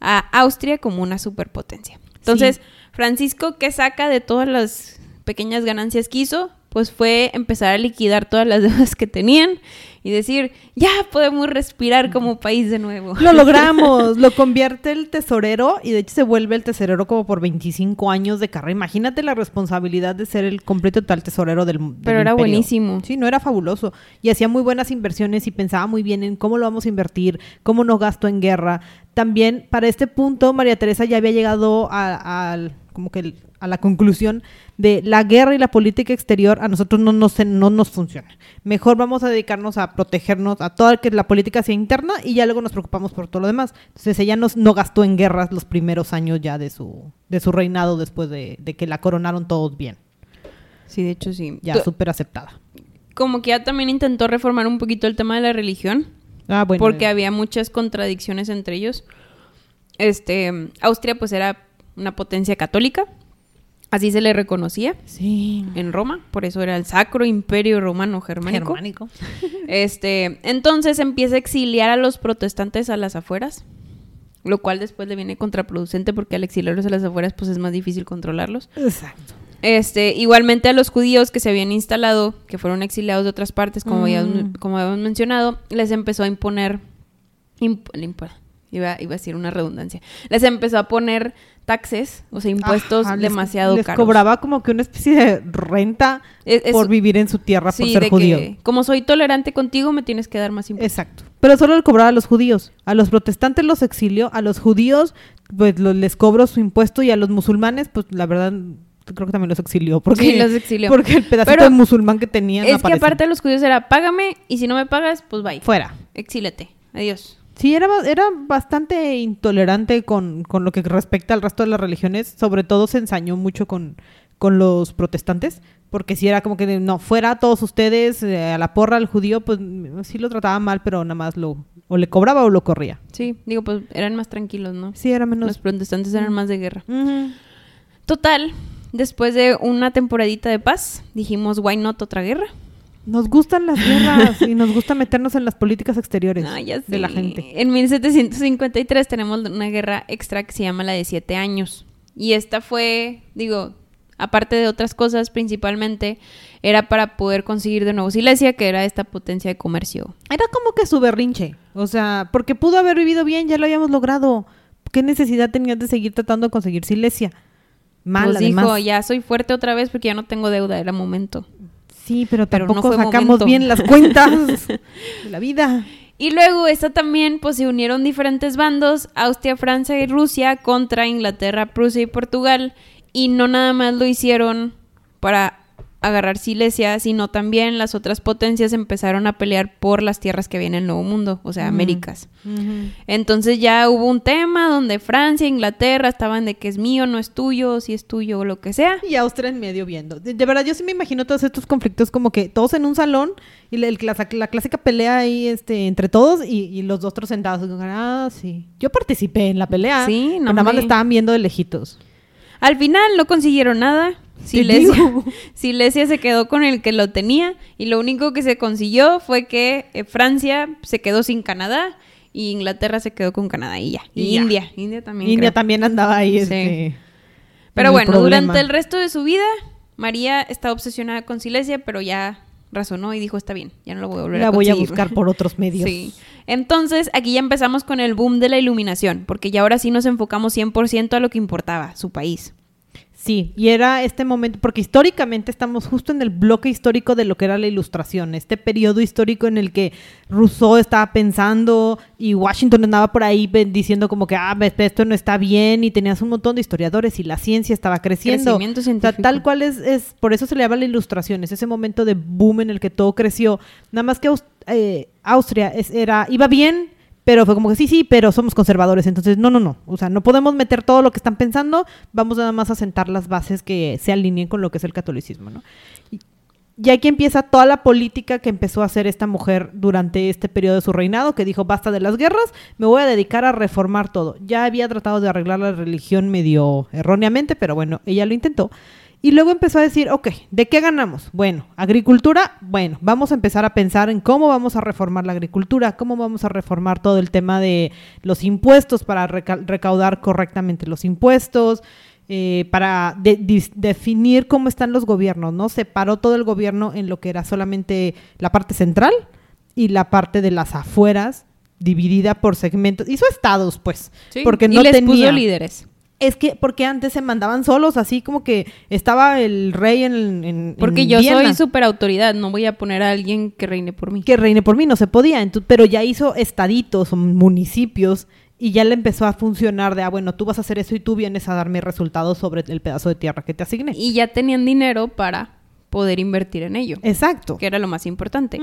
a Austria como una superpotencia. Entonces, Francisco, ¿qué saca de todas las pequeñas ganancias que hizo? Pues fue empezar a liquidar todas las deudas que tenían y decir, ya podemos respirar como país de nuevo. Lo logramos, lo convierte el tesorero y de hecho se vuelve el tesorero como por 25 años de carrera. Imagínate la responsabilidad de ser el completo y total tesorero del, del Pero era imperio. buenísimo. Sí, no era fabuloso. Y hacía muy buenas inversiones y pensaba muy bien en cómo lo vamos a invertir, cómo no gasto en guerra. También para este punto María Teresa ya había llegado al- como que el- a la conclusión de la guerra y la política exterior a nosotros no nos, no nos funciona. Mejor vamos a dedicarnos a protegernos, a toda que la política sea interna y ya luego nos preocupamos por todo lo demás. Entonces ella nos, no gastó en guerras los primeros años ya de su, de su reinado después de, de que la coronaron todos bien. Sí, de hecho sí. Ya súper aceptada. Como que ya también intentó reformar un poquito el tema de la religión. Ah, bueno. porque había muchas contradicciones entre ellos. Este, Austria pues era una potencia católica, así se le reconocía Sí. en Roma, por eso era el Sacro Imperio Romano Germánico. Germánico. Este, entonces empieza a exiliar a los protestantes a las afueras, lo cual después le viene contraproducente porque al exiliarlos a las afueras pues es más difícil controlarlos. Exacto. Este, igualmente a los judíos que se habían instalado, que fueron exiliados de otras partes, como, ya- Mm. como habíamos mencionado, les empezó a imponer, imp- imp- iba, iba a decir una redundancia, les empezó a poner taxes, o sea, impuestos Ajá, les- demasiado les caros. cobraba como que una especie de renta Es- es- por vivir en su tierra, por sí, ser de judío. que como soy tolerante contigo, me tienes que dar más impuestos. Exacto. Pero solo le cobraba a los judíos. A los protestantes los exilió, a los judíos pues lo- les cobró su impuesto y a los musulmanes pues la verdad creo que también los exilió. Porque, Sí, los exilió. Porque el pedacito Pero de musulmán que tenían no es que aparte de los judíos era, págame, y si no me pagas, pues bye. Fuera. Exílate. Adiós. Sí, era, era bastante intolerante con, con lo que respecta al resto de las religiones. Sobre todo se ensañó mucho con, con los protestantes. Porque si era como que no, fuera todos ustedes, eh, a la porra al judío, pues mm, sí lo trataba mal, pero nada más lo o le cobraba o lo corría. Sí, digo, pues eran más tranquilos, ¿no? Sí, era menos. Los protestantes eran más de guerra. Total, después de una temporadita de paz, dijimos, why not otra guerra? Nos gustan las guerras y nos gusta meternos en las políticas exteriores ya de la gente. En 1753 tenemos una guerra extra que se llama la de siete años. Y esta fue, digo, aparte de otras cosas, principalmente era para poder conseguir de nuevo Silesia, que era esta potencia de comercio. Era como que su berrinche. O sea, porque pudo haber vivido bien, ya lo habíamos logrado. ¿Qué necesidad tenías de seguir tratando de conseguir Silesia? Mal, Nos además. dijo, ya soy fuerte otra vez porque ya no tengo deuda, era momento. Sí, pero Pero no tampoco fue sacamos momento. bien las cuentas de la vida. Y luego esta también, pues se unieron diferentes bandos, Austria, Francia y Rusia contra Inglaterra, Prusia y Portugal. Y no nada más lo hicieron para agarrar Silesia, sino también las otras potencias empezaron a pelear por las tierras que vienen en el Nuevo Mundo, o sea. Américas. Entonces ya hubo un tema donde Francia e Inglaterra estaban de que es mío, no es tuyo, si es tuyo o lo que sea. Y Austria en medio viendo. De, de verdad, yo sí me imagino todos estos conflictos como que todos en un salón y la, clásica pelea ahí este, entre todos y, y los dos otros sentados. Ah, sí. Yo participé en la pelea. Sí, no, nada más hombre. le estaban viendo de lejitos. Al final no consiguieron nada. Silesia. Silesia se quedó con el que lo tenía y lo único que se consiguió fue que eh, Francia se quedó sin Canadá y Inglaterra se quedó con Canadá y ya. Y, Y ya. India, India también. India creo. también andaba ahí. Sí. Este, Pero el bueno, durante el resto de su vida, María estaba obsesionada con Silesia, pero ya razonó y dijo, está bien, ya no lo voy a volver La a voy a conseguir". buscar por otros medios. Sí. Entonces, aquí ya empezamos con el boom de la iluminación, porque ya ahora sí nos enfocamos 100% a lo que importaba, su país. Sí, y era este momento, porque históricamente estamos justo en el bloque histórico de lo que era la ilustración, este periodo histórico en el que Rousseau estaba pensando y Washington andaba por ahí diciendo como que, ah, esto no está bien y tenías un montón de historiadores y la ciencia estaba creciendo. Crecimiento científico. tal cual es, es, por eso se le llama la ilustración, es ese momento de boom en el que todo creció. Nada más que eh, Austria es- era, iba bien, pero fue como que sí, sí, pero somos conservadores. Entonces, no, no, no. O sea, no podemos meter todo lo que están pensando. Vamos nada más a sentar las bases que se alineen con lo que es el catolicismo, ¿no? Y, aquí empieza toda la política que empezó a hacer esta mujer durante este periodo de su reinado, que dijo, basta de las guerras, me voy a dedicar a reformar todo. Ya había tratado de arreglar la religión medio erróneamente, pero bueno, ella lo intentó. Y luego empezó a decir, ok, ¿de qué ganamos? Bueno, agricultura, bueno, vamos a empezar a pensar en cómo vamos a reformar la agricultura, cómo vamos a reformar todo el tema de los impuestos para reca- recaudar correctamente los impuestos, eh, para de- definir cómo están los gobiernos, ¿no? Separó todo el gobierno en lo que era solamente la parte central y la parte de las afueras, dividida por segmentos. Hizo estados, pues, porque no y les tenía... puso líderes. Es que, porque antes se mandaban solos, así como que estaba el rey en, en Porque en yo Viena. soy super autoridad, no voy a poner a alguien que reine por mí. que reine por mí, no se podía, entu- pero ya hizo estaditos o municipios y ya le empezó a funcionar de, ah, bueno, tú vas a hacer eso y tú vienes a darme resultados sobre el pedazo de tierra que te asigné. Y ya tenían dinero para poder invertir en ello, Exacto. que era lo más importante.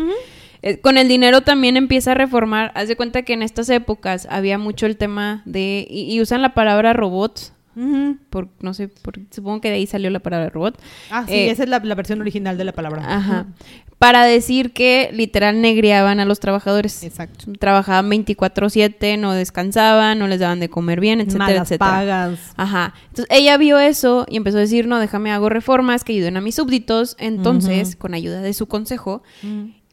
Eh, con el dinero también empieza a reformar. Haz de cuenta que en estas épocas había mucho el tema de. Y, y usan la palabra robots. Ujú. Por, no sé, por, supongo que de ahí salió la palabra robot. Ah, sí, Eh, esa es la, la versión original de la palabra. Ajá. Para decir que literal negreaban a los trabajadores. Exacto. Trabajaban 24/7, no descansaban, no les daban de comer bien, etcétera, Malas etcétera. pagas. Ajá. Entonces ella vio eso y empezó a decir, no, déjame hago reformas que ayuden a mis súbditos. Entonces, con ayuda de su consejo,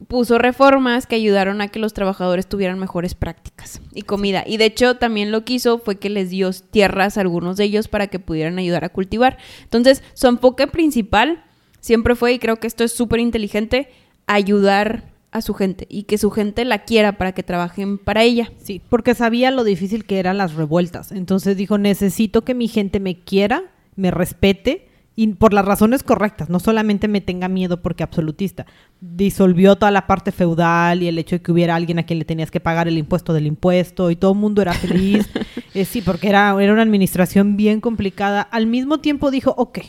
puso reformas que ayudaron a que los trabajadores tuvieran mejores prácticas y comida. Y de hecho, también lo que hizo fue que les dio tierras a algunos de ellos para que pudieran ayudar a cultivar. Entonces, su enfoque principal siempre fue, y creo que esto es súper inteligente, ayudar a su gente y que su gente la quiera para que trabajen para ella. Sí, porque sabía lo difícil que eran las revueltas. Entonces dijo, necesito que mi gente me quiera, me respete y por las razones correctas, no solamente me tenga miedo porque absolutista. Disolvió toda la parte feudal y el hecho de que hubiera alguien a quien le tenías que pagar el impuesto del impuesto y todo el mundo era feliz. Eh, sí, porque era, era una administración bien complicada. Al mismo tiempo dijo, ok,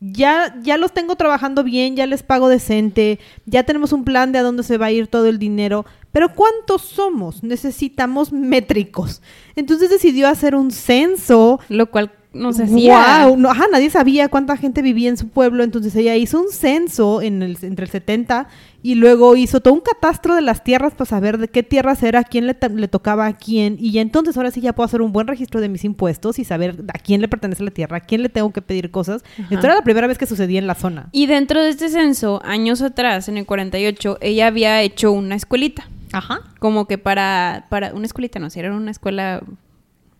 ya, ya los tengo trabajando bien, ya les pago decente, ya tenemos un plan de a dónde se va a ir todo el dinero, pero ¿cuántos somos? Necesitamos métricos. Entonces decidió hacer un censo. Lo cual no se hacía. Wow, no, ajá, nadie sabía cuánta gente vivía en su pueblo, entonces ella hizo un censo en el, entre el 70 y luego hizo todo un catastro de las tierras para saber de qué tierras era, quién le, tocaba a quién, y ya entonces ahora sí ya puedo hacer un buen registro de mis impuestos y saber a quién le pertenece la tierra, a quién le tengo que pedir cosas. Esto era la primera vez que sucedía en la zona. Y dentro de este censo, años atrás, en el 48, ella había hecho una escuelita. Ajá. Como que para, para una escuelita, no, si era una escuela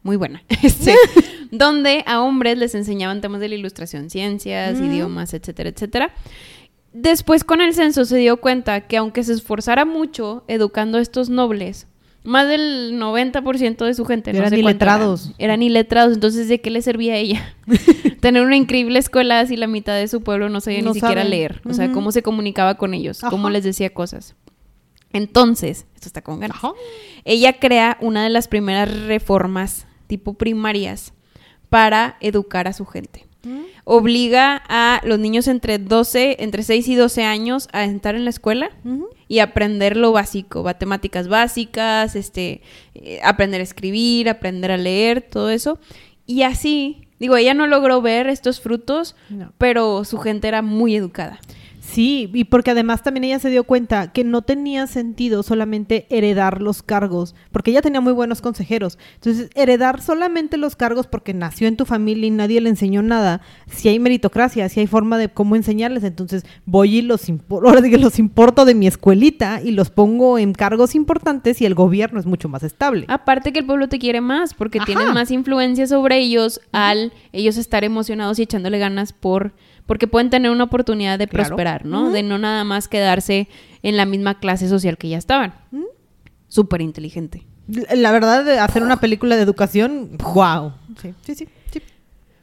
muy buena. Este, donde a hombres les enseñaban temas de la ilustración, ciencias, Mm. idiomas, etcétera, etcétera. Después con el censo se dio cuenta que aunque se esforzara mucho educando a estos nobles, más del 90% de su gente no Eran sé era, iletrados. Eran iletrados, entonces ¿de qué le servía a ella? Tener una increíble escuela si la mitad de su pueblo no sabía No ni siquiera leer. O sea, cómo se comunicaba con ellos, cómo les decía cosas. Entonces, esto está con ganas. Ajá. Ella crea una de las primeras reformas tipo primarias para educar a su gente. Obliga a los niños entre 12, entre 6 y 12 años a estar en la escuela y aprender lo básico, matemáticas básicas, este, eh, aprender a escribir, aprender a leer, todo eso. Y así, digo, ella no logró ver estos frutos, No. pero su gente era muy educada. Sí, y porque además también ella se dio cuenta que no tenía sentido solamente heredar los cargos, porque ella tenía muy buenos consejeros. Entonces, heredar solamente los cargos porque nació en tu familia y nadie le enseñó nada, si hay meritocracia, si hay forma de cómo enseñarles, entonces voy y los, ahora los importo de mi escuelita y los pongo en cargos importantes y el gobierno es mucho más estable. Aparte que el pueblo te quiere más, porque Ajá. tienes más influencia sobre ellos al ellos estar emocionados y echándole ganas por porque pueden tener una oportunidad de Claro. prosperar, ¿no? De no nada más quedarse en la misma clase social que ya estaban. Súper inteligente. La verdad, de hacer una película de educación, wow. Sí, sí, sí. sí.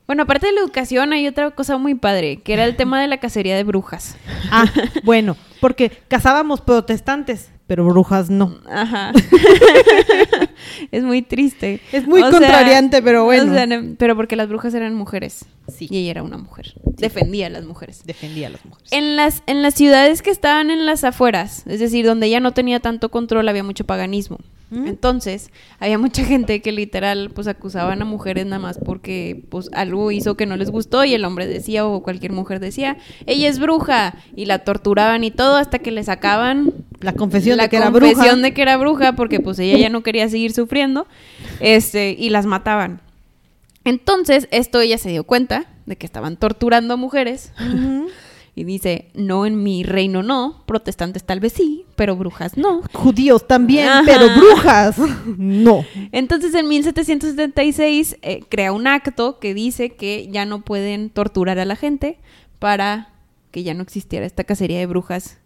Bueno, aparte de la educación, hay otra cosa muy padre, que era el tema de la cacería de brujas. Ah, bueno, porque cazábamos protestantes, pero brujas no. Ajá. es muy triste. Es muy O sea, contrariante, pero bueno. o sea, no- pero porque las brujas eran mujeres. Sí. Y ella era una mujer. Defendía a las mujeres. Defendía a las mujeres. En las, en las ciudades que estaban en las afueras, es decir, donde ella no tenía tanto control, había mucho paganismo. ¿Mm? Entonces, había mucha gente que literal, pues acusaban a mujeres nada más porque, pues, algo hizo que no les gustó y el hombre decía o cualquier mujer decía, ella es bruja y la torturaban y todo hasta que le sacaban La confesión la de que era confesión bruja. de que era bruja porque, pues, ella ya no quería seguir sufriendo, este, y las mataban. Entonces, esto ella se dio cuenta de que estaban torturando a mujeres. Y dice, no, en mi reino no, protestantes tal vez sí, pero brujas no. Judíos también, Ajá. pero brujas no. Entonces en 1776 eh, crea un acto que dice que ya no pueden torturar a la gente para que ya no existiera esta cacería de brujas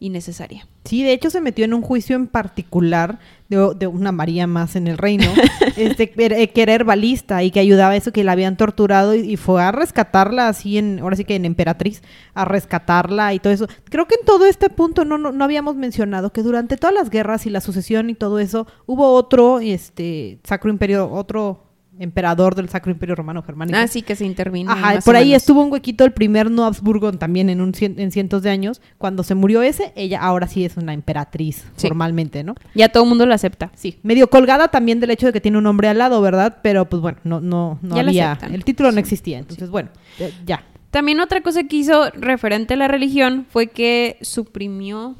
innecesaria. Sí, de hecho se metió en un juicio en particular de, de una María más en el reino, este, que que era herbalista y que ayudaba a eso, que la habían torturado y, y fue a rescatarla así en, ahora sí que en Emperatriz, a rescatarla y todo eso. Creo que en todo este punto no, no, no habíamos mencionado que durante todas las guerras y la sucesión y todo eso, hubo otro, este, Sacro Imperio, otro emperador del Sacro Imperio Romano Germánico. Ah, sí, que se intervino. Ajá, por ahí menos. estuvo un huequito el primer no Habsburgo también en, un, cien- en cientos de años. Cuando se murió ese, ella ahora sí es una emperatriz Sí. formalmente, ¿no? Ya todo el mundo lo acepta. Sí, medio colgada también del hecho de que tiene un hombre al lado, ¿verdad? Pero pues bueno, no, no, no Ya había, el título no existía, entonces bueno, eh, ya. También otra cosa que hizo referente a la religión fue que suprimió,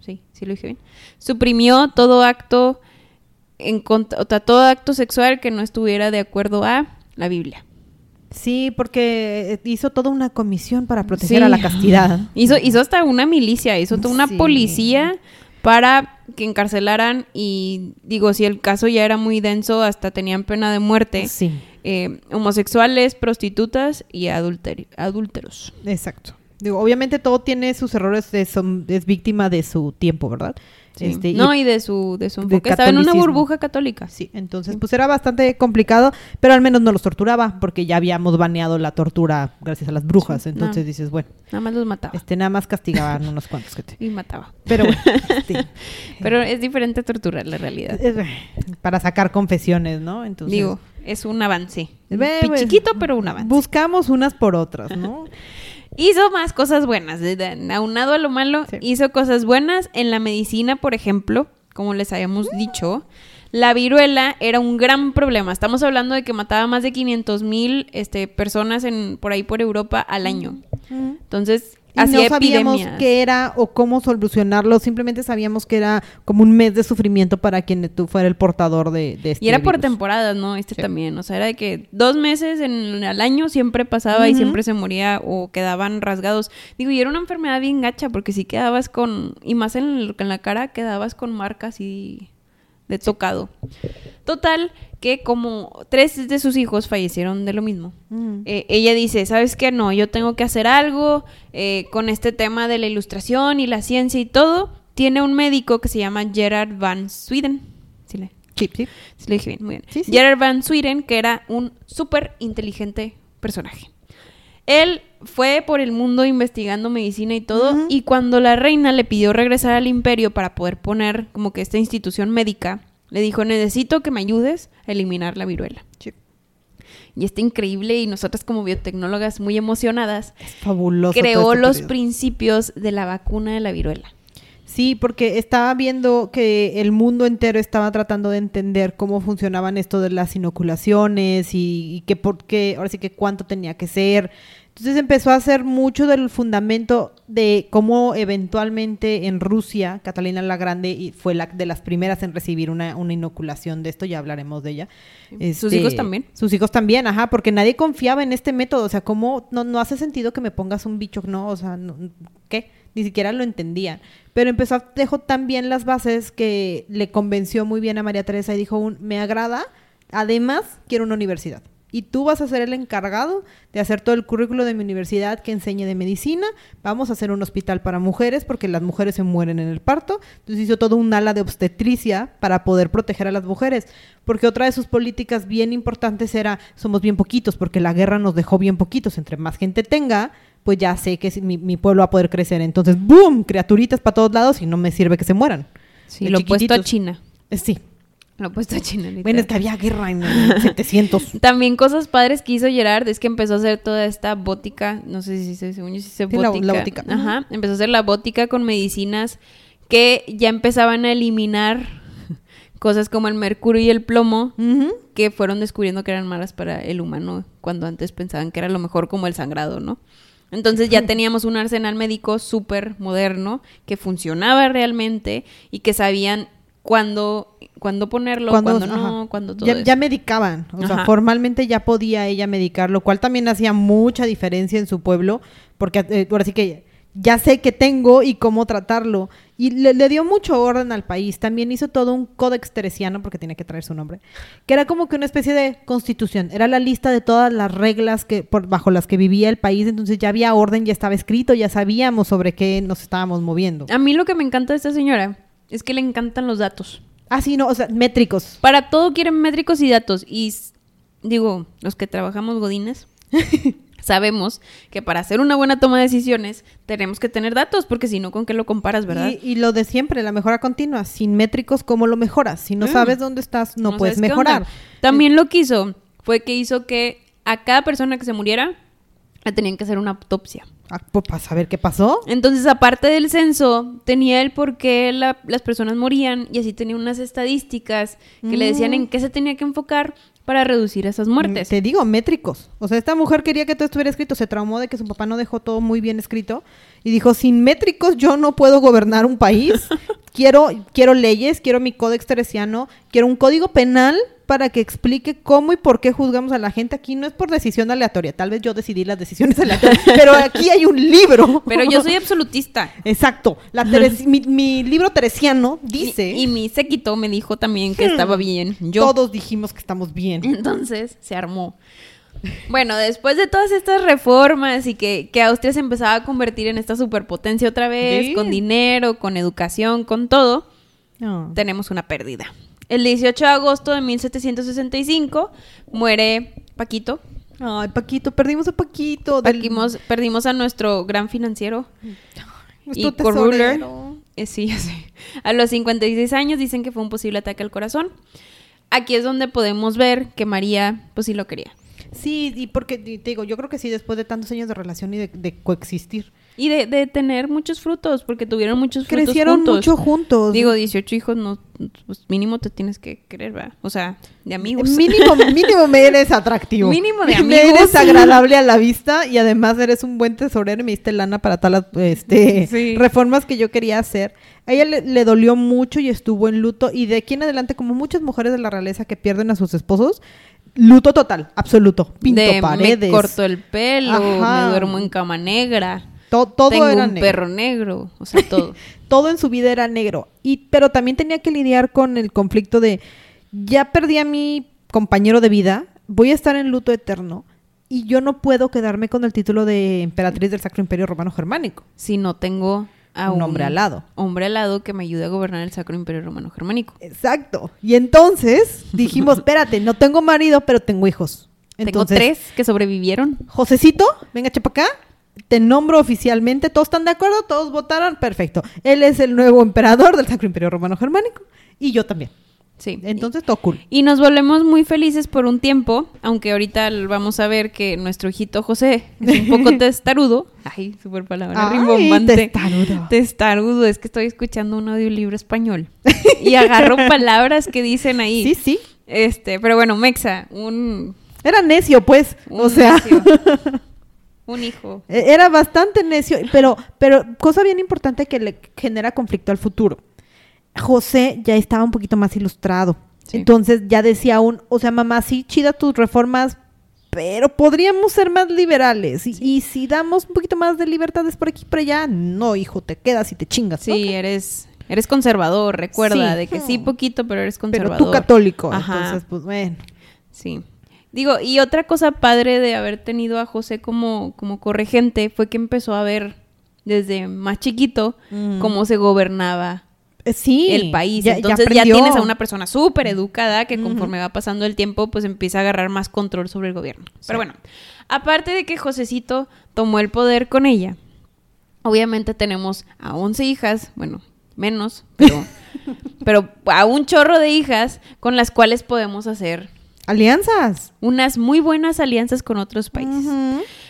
sí, sí lo dije bien, suprimió todo acto en contra, o sea, todo acto sexual que no estuviera de acuerdo a la Biblia. Sí, porque eh, hizo toda una comisión para proteger Sí. a la castidad. Hizo, hizo hasta una milicia, hizo toda una Sí. policía para que encarcelaran y digo, si el caso ya era muy denso, hasta tenían pena de muerte. Sí, eh, homosexuales, prostitutas y adúlteros. exacto. Digo, obviamente todo tiene sus errores, de, son, es víctima de su tiempo, ¿verdad? Sí. Este, no, y de su, de su de enfoque. Estaba en una burbuja católica. Sí, entonces pues era bastante complicado, pero al menos no los torturaba, porque ya habíamos baneado la tortura gracias a las brujas. Sí, Entonces no. dices, bueno, Nada más los mataba. este nada más castigaban unos cuantos que te. Y mataba. Pero bueno, este, Pero es diferente torturar la realidad. es- para sacar confesiones, ¿no? Entonces, Digo, es un avance. Chiquito, pero un avance. Buscamos unas por otras, ¿no? Hizo más cosas buenas. Aunado a lo malo, Sí. hizo cosas buenas en la medicina, por ejemplo, como les habíamos dicho. La viruela era un gran problema. Estamos hablando de que mataba más de 500 mil este, personas en, por ahí por Europa al año. Entonces, Y hacía no sabíamos epidemias. qué era o cómo solucionarlo, simplemente sabíamos que era como un mes de sufrimiento para quien tú fuera el portador de, de este Y era por temporadas, ¿no? Este Sí. también. O sea, era de que dos meses en, al año siempre pasaba y siempre se moría o quedaban rasgados. Digo, y era una enfermedad bien gacha porque si quedabas con, y más en, el- en la cara, quedabas con marcas y de tocado. Total, que como tres de sus hijos fallecieron de lo mismo. Mm. Eh, ella dice, ¿sabes qué? No, yo tengo que hacer algo eh, con este tema de la ilustración y la ciencia y todo. Tiene un médico que se llama Gerard Van Sweden. ¿Sí le, Sí, sí. sí lo dije bien, muy bien. Sí. Gerard Van Sweden, que era un súper inteligente personaje. Él fue por el mundo investigando medicina y todo, y cuando la reina le pidió regresar al imperio para poder poner como que esta institución médica, le dijo, necesito que me ayudes a eliminar la viruela. Sí. Y está increíble y nosotras como biotecnólogas muy emocionadas, Es fabuloso. creó los periodo. principios de la vacuna de la viruela. Sí, porque estaba viendo que el mundo entero estaba tratando de entender cómo funcionaban esto de las inoculaciones y, y que por qué, ahora sí que cuánto tenía que ser. Entonces empezó a hacer mucho del fundamento de cómo eventualmente en Rusia, Catalina la Grande y fue la de las primeras en recibir una, una inoculación de esto, ya hablaremos de ella. Sus Este, hijos también. Sus hijos también, ajá, porque nadie confiaba en este método. O sea, ¿cómo no, no hace sentido que me pongas un bicho? No, o sea, no- ¿qué? Ni siquiera lo entendían. Pero empezó a dejó tan bien las bases que le convenció muy bien a María Teresa y dijo, un, me agrada, además quiero una universidad. Y tú vas a ser el encargado de hacer todo el currículo de mi universidad que enseñe de medicina. Vamos a hacer un hospital para mujeres porque las mujeres se mueren en el parto. Entonces hizo todo un ala de obstetricia para poder proteger a las mujeres. Porque otra de sus políticas bien importantes era, somos bien poquitos porque la guerra nos dejó bien poquitos. Entre más gente tenga, pues ya sé que mi, mi pueblo va a poder crecer. Entonces, ¡boom! Criaturitas para todos lados y no me sirve que se mueran. Sí, De lo opuesto a. China. Eh, Sí. Lo a China. Bueno, es que había guerra en el 700. También cosas padres que hizo Gerard es que empezó a hacer toda esta bótica, no sé si se, según yo sí se Sí, bótica. la bótica. Ajá, empezó a hacer la bótica con medicinas que ya empezaban a eliminar cosas como el mercurio y el plomo que fueron descubriendo que eran malas para el humano cuando antes pensaban que era lo mejor como el sangrado, ¿no? Entonces ya teníamos un arsenal médico súper moderno que funcionaba realmente y que sabían cuándo, cuándo ponerlo, Cuando- cuándo, no, ajá. cuándo todo Ya, eso. ya medicaban, o sea, formalmente ya podía ella medicar, lo cual también hacía mucha diferencia en su pueblo, porque eh, ahora sí que ya sé qué tengo y cómo tratarlo. Y le, le dio mucho orden al país. También hizo todo un códex teresiano, porque tiene que traer su nombre, que era como que una especie de constitución. Era la lista de todas las reglas que por, bajo las que vivía el país. Entonces ya había orden, ya estaba escrito, ya sabíamos sobre qué nos estábamos moviendo. A mí lo que me encanta de esta señora es que le encantan los datos. Ah, sí, no, o sea, métricos. Para todo quieren métricos y datos. Y digo, los que trabajamos godines, sabemos que para hacer una buena toma de decisiones tenemos que tener datos, porque si no, ¿con qué lo comparas, verdad? Y, y lo de siempre, la mejora continua. Sin métricos, ¿cómo lo mejoras? Si no Mm. sabes dónde estás, no, puedes sabes qué mejorar. También lo que hizo fue que hizo que a cada persona que se muriera le tenían que hacer una autopsia. Ah, pues, para saber qué pasó. Entonces, aparte del censo, tenía el por qué la- las personas morían y así tenía unas estadísticas que le decían Mm. en qué se tenía que enfocar para reducir esas muertes. Te digo, métricos. O sea, esta mujer quería que todo estuviera escrito. Se traumó de que su papá no dejó todo muy bien escrito. Y dijo, sin métricos yo no puedo gobernar un país. quiero, quiero leyes, quiero mi códex teresiano, quiero un código penal para que explique cómo y por qué juzgamos a la gente. Aquí no es por decisión aleatoria. Tal vez yo decidí las decisiones aleatorias. pero aquí hay un libro. Pero yo soy absolutista. Exacto. La mi, mi libro teresiano dice... Y, y mi séquito me dijo también que estaba bien. Yo. Todos dijimos que estamos bien. Entonces se armó. Bueno, después de todas estas reformas y que, que Austria se empezaba a convertir en esta superpotencia otra vez, Sí. con dinero, con educación, con todo, tenemos una pérdida. El 18 de agosto de 1765 muere Paquito. Ay, Paquito, perdimos a Paquito. del- Perdimos, perdimos a nuestro gran financiero y co-ruler. Eh, sí, ya sé. A los 56 años dicen que fue un posible ataque al corazón. Aquí es donde podemos ver que María, pues sí lo quería. Sí, y porque te digo, yo creo que sí, después de tantos años de relación y de, de coexistir. Y de, de tener muchos frutos, porque tuvieron muchos frutos Crecieron juntos. mucho juntos. Digo, 18 hijos, no, pues mínimo te tienes que querer, ¿verdad? O sea, de amigos. Mínimo, mínimo me eres atractivo. Mínimo de Me amigos. eres agradable a la vista y además eres un buen tesorero y me diste lana para todas las este, Sí. reformas que yo quería hacer. A ella le, le dolió mucho y estuvo en luto y de aquí en adelante, como muchas mujeres de la realeza que pierden a sus esposos, luto total, absoluto. Pinto de paredes. me corto el pelo, Ajá. me duermo en cama negra, To- todo tengo era un negro. perro negro, o sea, todo. todo en su vida era negro. Y, pero también tenía que lidiar con el conflicto de ya perdí a mi compañero de vida, voy a estar en luto eterno y yo no puedo quedarme con el título de emperatriz del Sacro Imperio Romano Germánico. si no tengo a Un hombre al lado. Hombre al lado que me ayude a gobernar el Sacro Imperio Romano Germánico. Exacto. Y entonces dijimos, espérate, no tengo marido, pero tengo hijos. Entonces, tengo tres que sobrevivieron. Josecito, venga, chepa acá. Te nombro oficialmente. ¿Todos están de acuerdo? ¿Todos votaron? Perfecto. Él es el nuevo emperador del Sacro Imperio Romano Germánico. Y yo también. Sí. Entonces, todo cool. Y nos volvemos muy felices por un tiempo, aunque ahorita vamos a ver que nuestro hijito José es un poco testarudo. Ay, súper palabra Ay, rimbombante. testarudo. Testarudo, es que estoy escuchando un audiolibro español y agarro palabras que dicen ahí. Sí, sí. Este, pero bueno, Mexa, un, Era necio, pues. un o sea, necio. un hijo. e- era bastante necio. Pero, pero cosa bien importante que le genera conflicto al futuro. José ya estaba un poquito más ilustrado. Sí. Entonces ya decía aún, o sea, mamá, sí, chida tus reformas, pero podríamos ser más liberales. Y, y si damos un poquito más de libertades por aquí y por allá, no, hijo, te quedas y te chingas. Sí, eres eres conservador, recuerda Sí. de que sí poquito, pero eres pero conservador. tú católico. Ajá. Entonces, pues bueno. Sí. Digo, y otra cosa padre de haber tenido a José como, como corregente fue que empezó a ver desde más chiquito Mm. cómo se gobernaba Eh, Sí. el país. ya- Entonces ya, tienes a una persona súper educada que conforme va pasando el tiempo, pues empieza a agarrar más control sobre el gobierno. Pero bueno, aparte de que Josecito tomó el poder con ella, obviamente tenemos a 11 hijas, bueno, menos, pero, pero a un chorro de hijas con las cuales podemos hacer Alianzas. unas muy buenas alianzas con otros países.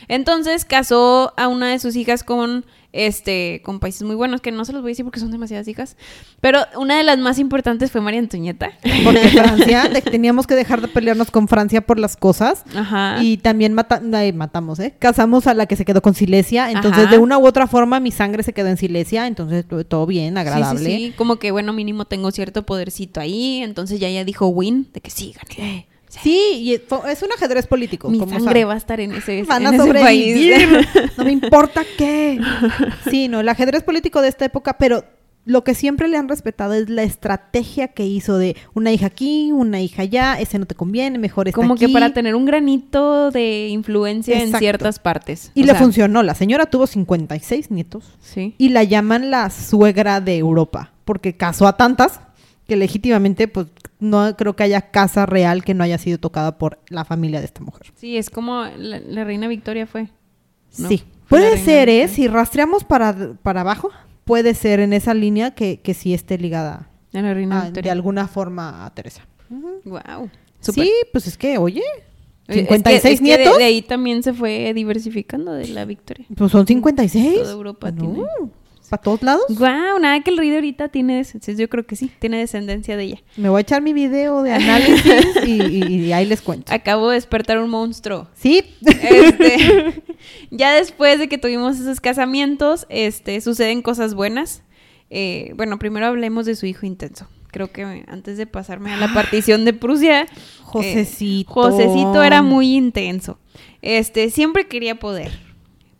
Entonces casó a una de sus hijas con este, con países muy buenos, que no se los voy a decir porque son demasiadas hijas, pero una de las más importantes fue María Antonieta. Porque Francia, de- teníamos que dejar de pelearnos con Francia por las cosas. Ajá. Y también mata- ay, matamos, ¿eh? Casamos a la que se quedó con Silesia. Entonces, Ajá. de una u otra forma, mi sangre se quedó en Silesia. Entonces, todo- bien, Sí, agradable. Sí, sí, como que bueno, mínimo tengo cierto podercito ahí, entonces ya ella dijo win, de que sí, gané. Sí, y es un ajedrez político. Mi como sangre va a estar en ese, Van en a sobrevivir. país. No me importa qué. Sí, no, el ajedrez político de esta época, pero lo que siempre le han respetado es la estrategia que hizo de una hija aquí, una hija allá, ese no te conviene, mejor está como que para tener un granito de influencia en ciertas partes. Y O le sea, funcionó. La señora tuvo 56 nietos Sí. y la llaman la suegra de Europa, porque casó a tantas que legítimamente, pues, no creo que haya casa real que no haya sido tocada por la familia de esta mujer. Sí, es como la, la reina Victoria fue. ¿no? Sí. Fue Puede ser, ¿eh? Victoria. Si rastreamos para, para abajo, puede ser en esa línea que, que sí esté ligada A la reina a- de Victoria. alguna forma a Teresa. Wow. Sí, pues es que, oye, Es que- 56 es que de- nietos, De, ahí también se fue diversificando de la Victoria. pues son 56. Toda Europa tiene. ¿Para todos lados? Wow, nada que el rey de ahorita tiene descendencia. Yo creo que sí, tiene descendencia de ella. Me voy a echar mi video de análisis y, y- y ahí les cuento. Acabo de despertar un monstruo. Sí. Este, ya después de que tuvimos esos casamientos, este, suceden cosas buenas. Eh, bueno, primero hablemos de su hijo intenso. Creo que antes de pasarme a la partición de Prusia, eh, Josecito. Josecito era muy intenso. Este, siempre quería poder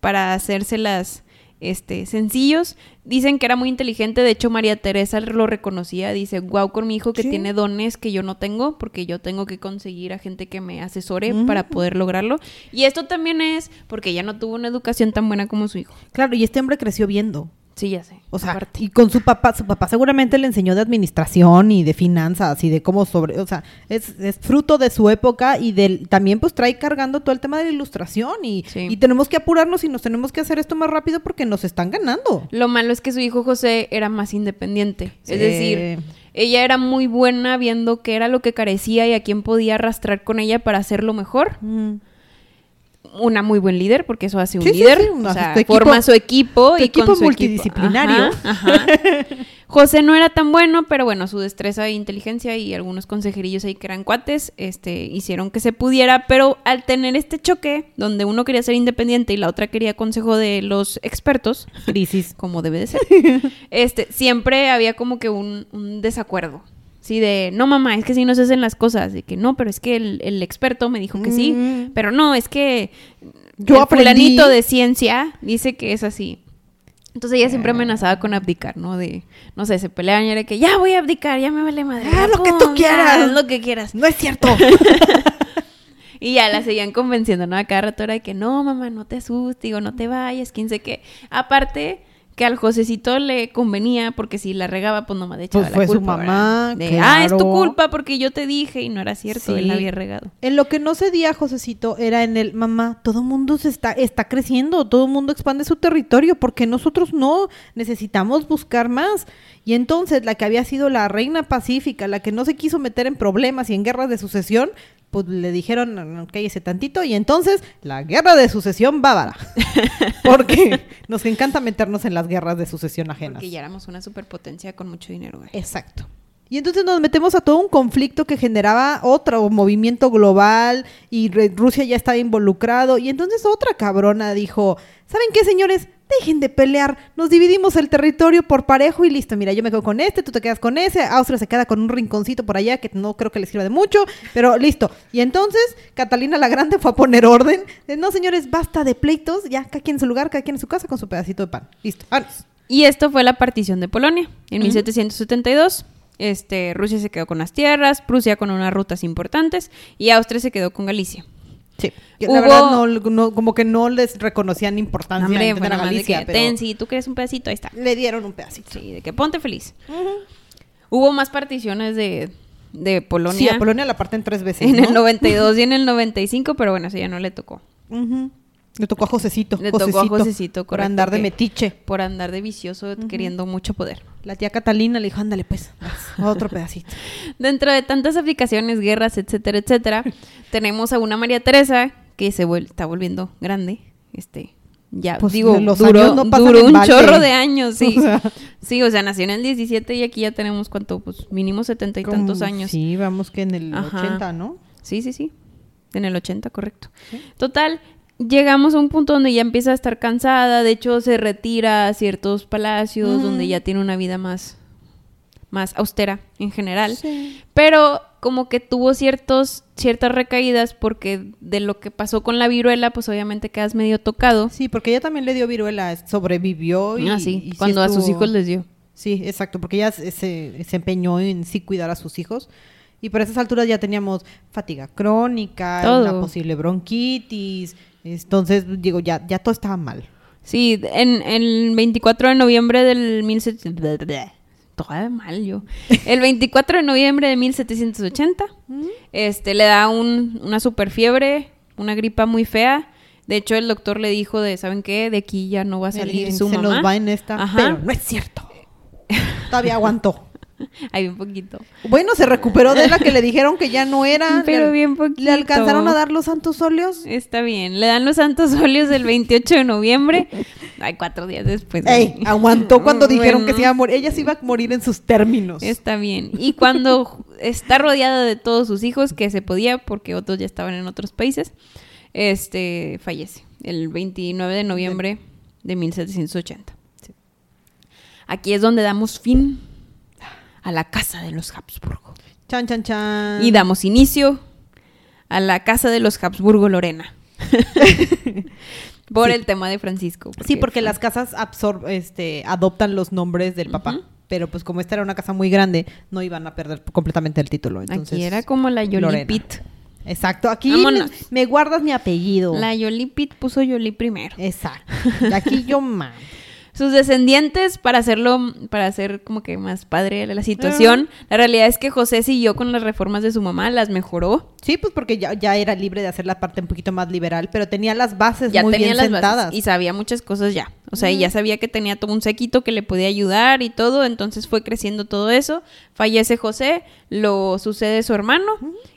para hacérselas este, sencillos. Dicen que era muy inteligente. De hecho, María Teresa lo reconocía. Dice, wow, con mi hijo que Sí. tiene dones que yo no tengo, porque yo tengo que conseguir a gente que me asesore para poder lograrlo. Y esto también es porque ella no tuvo una educación tan buena como su hijo. Claro, y este hombre creció viendo. Sí, ya sé. O sea, aparte. y con su papá, su papá seguramente le enseñó de administración y de finanzas y de cómo sobre, o sea, es, es fruto de su época y del, también pues trae cargando todo el tema de la ilustración y, Sí. y tenemos que apurarnos y nos tenemos que hacer esto más rápido porque nos están ganando. Lo malo es que su hijo José era más independiente. Sí. Es decir, ella era muy buena viendo qué era lo que carecía y a quién podía arrastrar con ella para hacerlo mejor. Mm. Una muy buen líder, porque eso hace un Sí, sí, líder. o sea, equipo- forma su equipo y equipo con su multidisciplinario. Equipo. Ajá, ajá. José no era tan bueno, pero bueno, su destreza e inteligencia y algunos consejerillos ahí que eran cuates, este, hicieron que se pudiera, pero al tener este choque, donde uno quería ser independiente y la otra quería consejo de los expertos, Crisis. como debe de ser, este, siempre había como que un, un desacuerdo. Sí, de, no mamá, es que si no se hacen las cosas, de que no, pero es que el, el experto me dijo que sí, Mm. pero no, es que Yo el aprendí- fulanito de ciencia dice que es así. Entonces ella siempre amenazaba con abdicar, ¿no? De, no sé, se peleaban y era que ya voy a abdicar, ya me vale madre. Ah, ya, lo que tú quieras. haz lo que quieras. No es cierto. Y ya la seguían convenciendo, ¿no? A cada rato era de que no, mamá, no te asustes, digo, no te vayas, quién sé qué. Aparte, que al Josecito le convenía, porque si la regaba, pues nomás le echaba Pues la fue su culpa, mamá. De, ah, es tu culpa porque yo te dije, y no era cierto, él la Sí. había regado. En lo que no cedía Josecito era en el mamá, todo mundo se está, está creciendo, todo mundo expande su territorio, porque nosotros no necesitamos buscar más. Y entonces la que había sido la reina pacífica, la que no se quiso meter en problemas y en guerras de sucesión, pues le dijeron, "No, no, cállese tantito, y entonces la guerra de sucesión bávara. porque nos encanta meternos en las guerras de sucesión ajenas. Porque ya éramos una superpotencia con mucho dinero, güey. Exacto. Y entonces nos metemos a todo un conflicto que generaba otro movimiento global y Rusia ya estaba involucrado. Y entonces otra cabrona dijo, ¿saben qué, señores? Dejen de pelear, nos dividimos el territorio por parejo y listo. Mira, yo me quedo con este, tú te quedas con ese, Austria se queda con un rinconcito por allá que no creo que les sirva de mucho, pero listo. Y entonces Catalina la Grande fue a poner orden. de, no, señores, basta de pleitos, ya cada quien en su lugar, cada quien en su casa con su pedacito de pan. Listo, vámonos. Y esto fue la partición de Polonia en Ujú. 1772. Este, Rusia se quedó con las tierras, Prusia con unas rutas importantes y Austria se quedó con Galicia. Sí. Que Hubo- La verdad, no, no- como que no les reconocían importancia Hombre, en más de Galicia, que, pero ten, si tú quieres un pedacito, ahí está. le dieron un pedacito. Sí, de que ponte feliz. Hubo más particiones de, de Polonia Sí, a Polonia la parten tres veces, en ¿no? el 92 y en el 95, pero bueno, eso ya no le tocó. Ujú. Le tocó a Josecito. Le tocó a Josecito, Por andar de metiche. Por andar de vicioso, queriendo mucho poder. La tía Catalina le dijo, ándale pues, vas, otro pedacito. Dentro de tantas aplicaciones, guerras, etcétera, etcétera, tenemos a una María Teresa que se vuel- está volviendo grande, este, ya, Pues, digo, los duró, no duró un balde. chorro de años, sí. O sea, Sí, o sea, nació en el 17 y aquí ya tenemos, ¿cuánto? Pues mínimo setenta y tantos años. Sí, Sí, vamos que en el Ajá. 80, ¿no? sí, sí. En el 80, correcto. Total, llegamos a un punto donde ya empieza a estar cansada. De hecho, se retira a ciertos palacios Ujú. donde ya tiene una vida más, más austera en general. Sí. Pero como que tuvo ciertos, ciertas recaídas porque de lo que pasó con la viruela, pues obviamente quedas medio tocado. Sí, porque ella también le dio viruela, sobrevivió y, ah, sí, y sí cuando a sus hijos les dio. Sí, exacto, porque ella se, se- se empeñó en sí cuidar a sus hijos. Y por esas alturas ya teníamos fatiga crónica, Todo. una posible bronquitis. Entonces, digo, ya, ya todo estaba mal. Sí, en el 24 de noviembre del 1700... Todavía mal yo. El 24 de noviembre de 1780, este, le da un- una super fiebre, una gripa muy fea. De hecho, el doctor le dijo de, ¿saben qué? De aquí ya no va a salir su se mamá. nos va en esta, Ajá. pero no es cierto. Todavía aguantó. Hay un poquito. Bueno, se recuperó de la que le dijeron que ya no era. Pero le, bien poquito. ¿Le alcanzaron a dar los santos óleos? Está bien. Le dan los santos óleos el 28 de noviembre. Ay, cuatro días después. Ey, aguantó cuando dijeron que se iba a morir. Ella se iba a morir en sus términos. Está bien. Y cuando está rodeada de todos sus hijos, que se podía porque otros ya estaban en otros países, este fallece el 29 de noviembre de 1780. Aquí es donde damos fin a la casa de los Habsburgo. Chan, chan, chan. Y damos inicio a la casa de los Habsburgo Lorena. Por Sí. el tema de Francisco. Sí, porque las casas absor este, adoptan los nombres del papá. Pero pues como esta era una casa muy grande, no iban a perder completamente el título. Entonces, Aquí era como la. Yolipit. Exacto. Aquí me, Vámonos. me guardas mi apellido. La Yolipit puso Yoli primero. Exacto. Aquí yo más. Sus descendientes, para hacerlo, para hacer como que más padre la situación, la realidad es que José siguió con las reformas de su mamá, las mejoró. Sí, pues porque ya, ya era libre de hacer la parte un poquito más liberal, pero tenía las bases ya muy tenía bien las sentadas. bases y sabía muchas cosas ya. O sea, y ya sabía que tenía todo un séquito que le podía ayudar y todo, entonces fue creciendo todo eso. Fallece José, lo sucede su hermano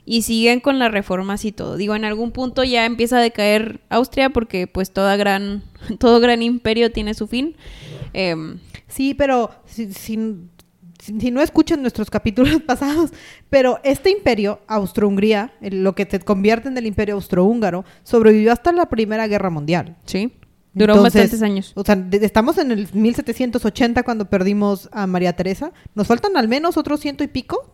y siguen con las reformas y todo. Digo, en algún punto ya empieza a decaer Austria porque pues toda gran todo gran imperio tiene su fin. Em, Sí, pero si, si- no escuchan nuestros capítulos pasados, pero este imperio, Austro-Hungría, lo que se convierte en el imperio austrohúngaro, sobrevivió hasta la Primera Guerra Mundial. sí, duró Entonces, bastantes años. O sea, estamos en el 1780 cuando perdimos a María Teresa. Nos faltan al menos otros ciento y pico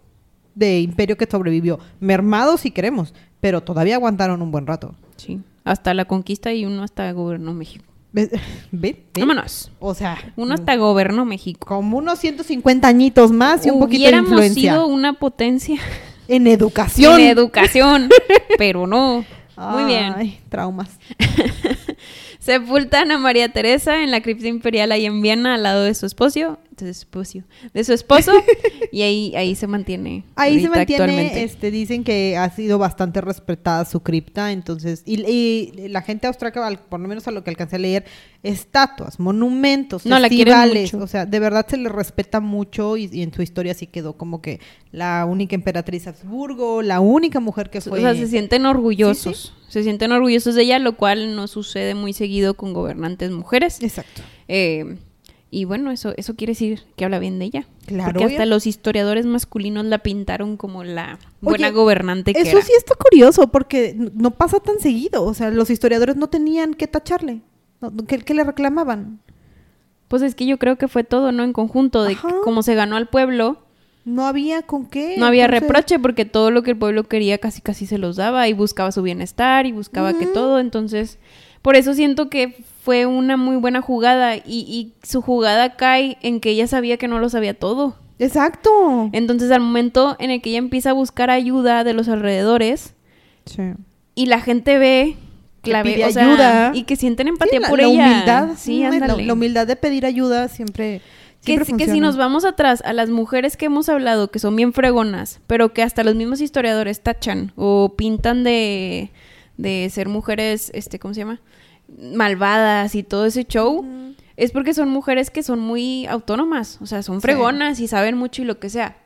de imperio que sobrevivió. Mermado si queremos, pero todavía aguantaron un buen rato. Sí, hasta la conquista y uno hasta gobernó México. ¿Ve? ¿Ve? Vámonos. O sea, Uno hasta gobernó México. como unos 150 añitos más y un poquito de influencia. sido una potencia En educación. en educación, pero no. Muy bien. Ay, traumas. Sepultan a María Teresa en la cripta imperial ahí en Viena al lado de su esposo, de su esposo, de su esposo y ahí ahí se mantiene. Ahí se mantiene, este, dicen que ha sido bastante respetada su cripta, entonces, y, y la gente austríaca, al- por lo menos a lo que alcancé a leer, estatuas, monumentos, No, la festivales, mucho. o sea, de verdad se le respeta mucho y, y en su historia sí quedó como que la única emperatriz Habsburgo, la única mujer que fue... O sea, se sienten orgullosos. Se sienten orgullosos de ella, lo cual no sucede muy seguido con gobernantes mujeres. Exacto. Eh, y bueno, eso, eso quiere decir que habla bien de ella. Claro, Porque hasta los historiadores masculinos la pintaron como la buena Oye, gobernante que Eso era. sí está curioso porque no pasa tan seguido, o sea, los historiadores no tenían que tacharle, ¿qué, qué le reclamaban? Pues es que yo creo que fue todo, ¿no? En conjunto, de como se ganó al pueblo, No había con qué. no había entonces- reproche porque todo lo que el pueblo quería casi casi se los daba y buscaba su bienestar y buscaba que todo, entonces por eso siento que fue una muy buena jugada y, y su jugada cae en que ella sabía que no lo sabía todo. Exacto. Entonces al momento en el que ella empieza a buscar ayuda de los alrededores Sí. y la gente ve Que clave, pide o sea, ayuda. y que sienten empatía Sí, la, por la ella. humildad. Sí, la- humildad de pedir ayuda siempre. Que, que si nos vamos atrás a las mujeres que hemos hablado, que son bien fregonas, pero que hasta los mismos historiadores tachan o pintan de, de ser mujeres, este, ¿cómo se llama? Malvadas y todo ese show, es porque son mujeres que son muy autónomas, o sea, son Sí. fregonas y saben mucho y lo que sea.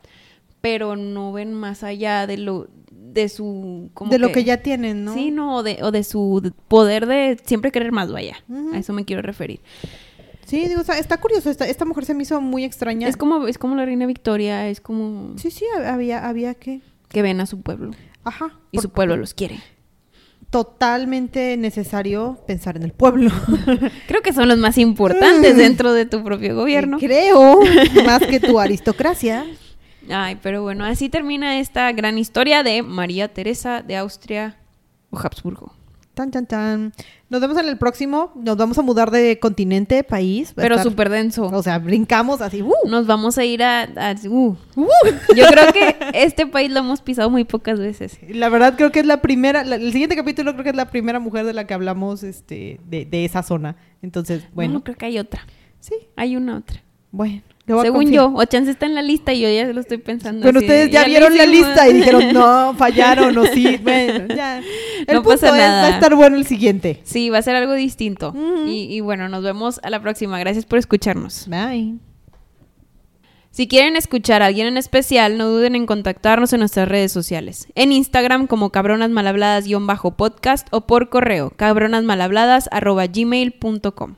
pero no ven más allá de lo de su como de lo que ya tienen, ¿no? Sí, no, o de, o de su poder de siempre querer más, vaya. A eso me quiero referir. Sí, digo, o sea, está curioso. Esta, esta mujer se me hizo muy extraña. Es como es como la reina Victoria, es como Sí, sí, había, había que. que ven a su pueblo Ajá. y su pueblo los quiere. Totalmente necesario pensar en el pueblo. Creo que son los más importantes dentro de tu propio gobierno. Creo, más que tu aristocracia. Ay, pero bueno, así termina esta gran historia de María Teresa de Austria o Habsburgo. Tan, tan, tan. Nos vemos en el próximo. Nos vamos a mudar de continente, país. Pero súper denso. O sea, brincamos así. ¡uh! Nos vamos a ir a... a- uh. Yo creo que este país lo hemos pisado muy pocas veces. La verdad creo que es la primera, la- el siguiente capítulo creo que es la primera mujer de la que hablamos este, de, de esa zona. Entonces, Bueno, bueno, creo que hay otra. sí, Hay una otra. bueno. Según yo, o chance está en la lista y yo ya lo estoy pensando. Así, ustedes ya, vieron la lista y dijeron, no, fallaron o sí. Bueno, ya. El No punto pasa es, nada. va a estar bueno el siguiente. Sí, va a ser algo distinto. Y bueno, nos vemos a la próxima. Gracias por escucharnos. Bye. Si quieren escuchar a alguien en especial, no duden en contactarnos en nuestras redes sociales. En Instagram como cabronasmalhabladas-podcast o por correo cabronasmalhabladas.gmail.com.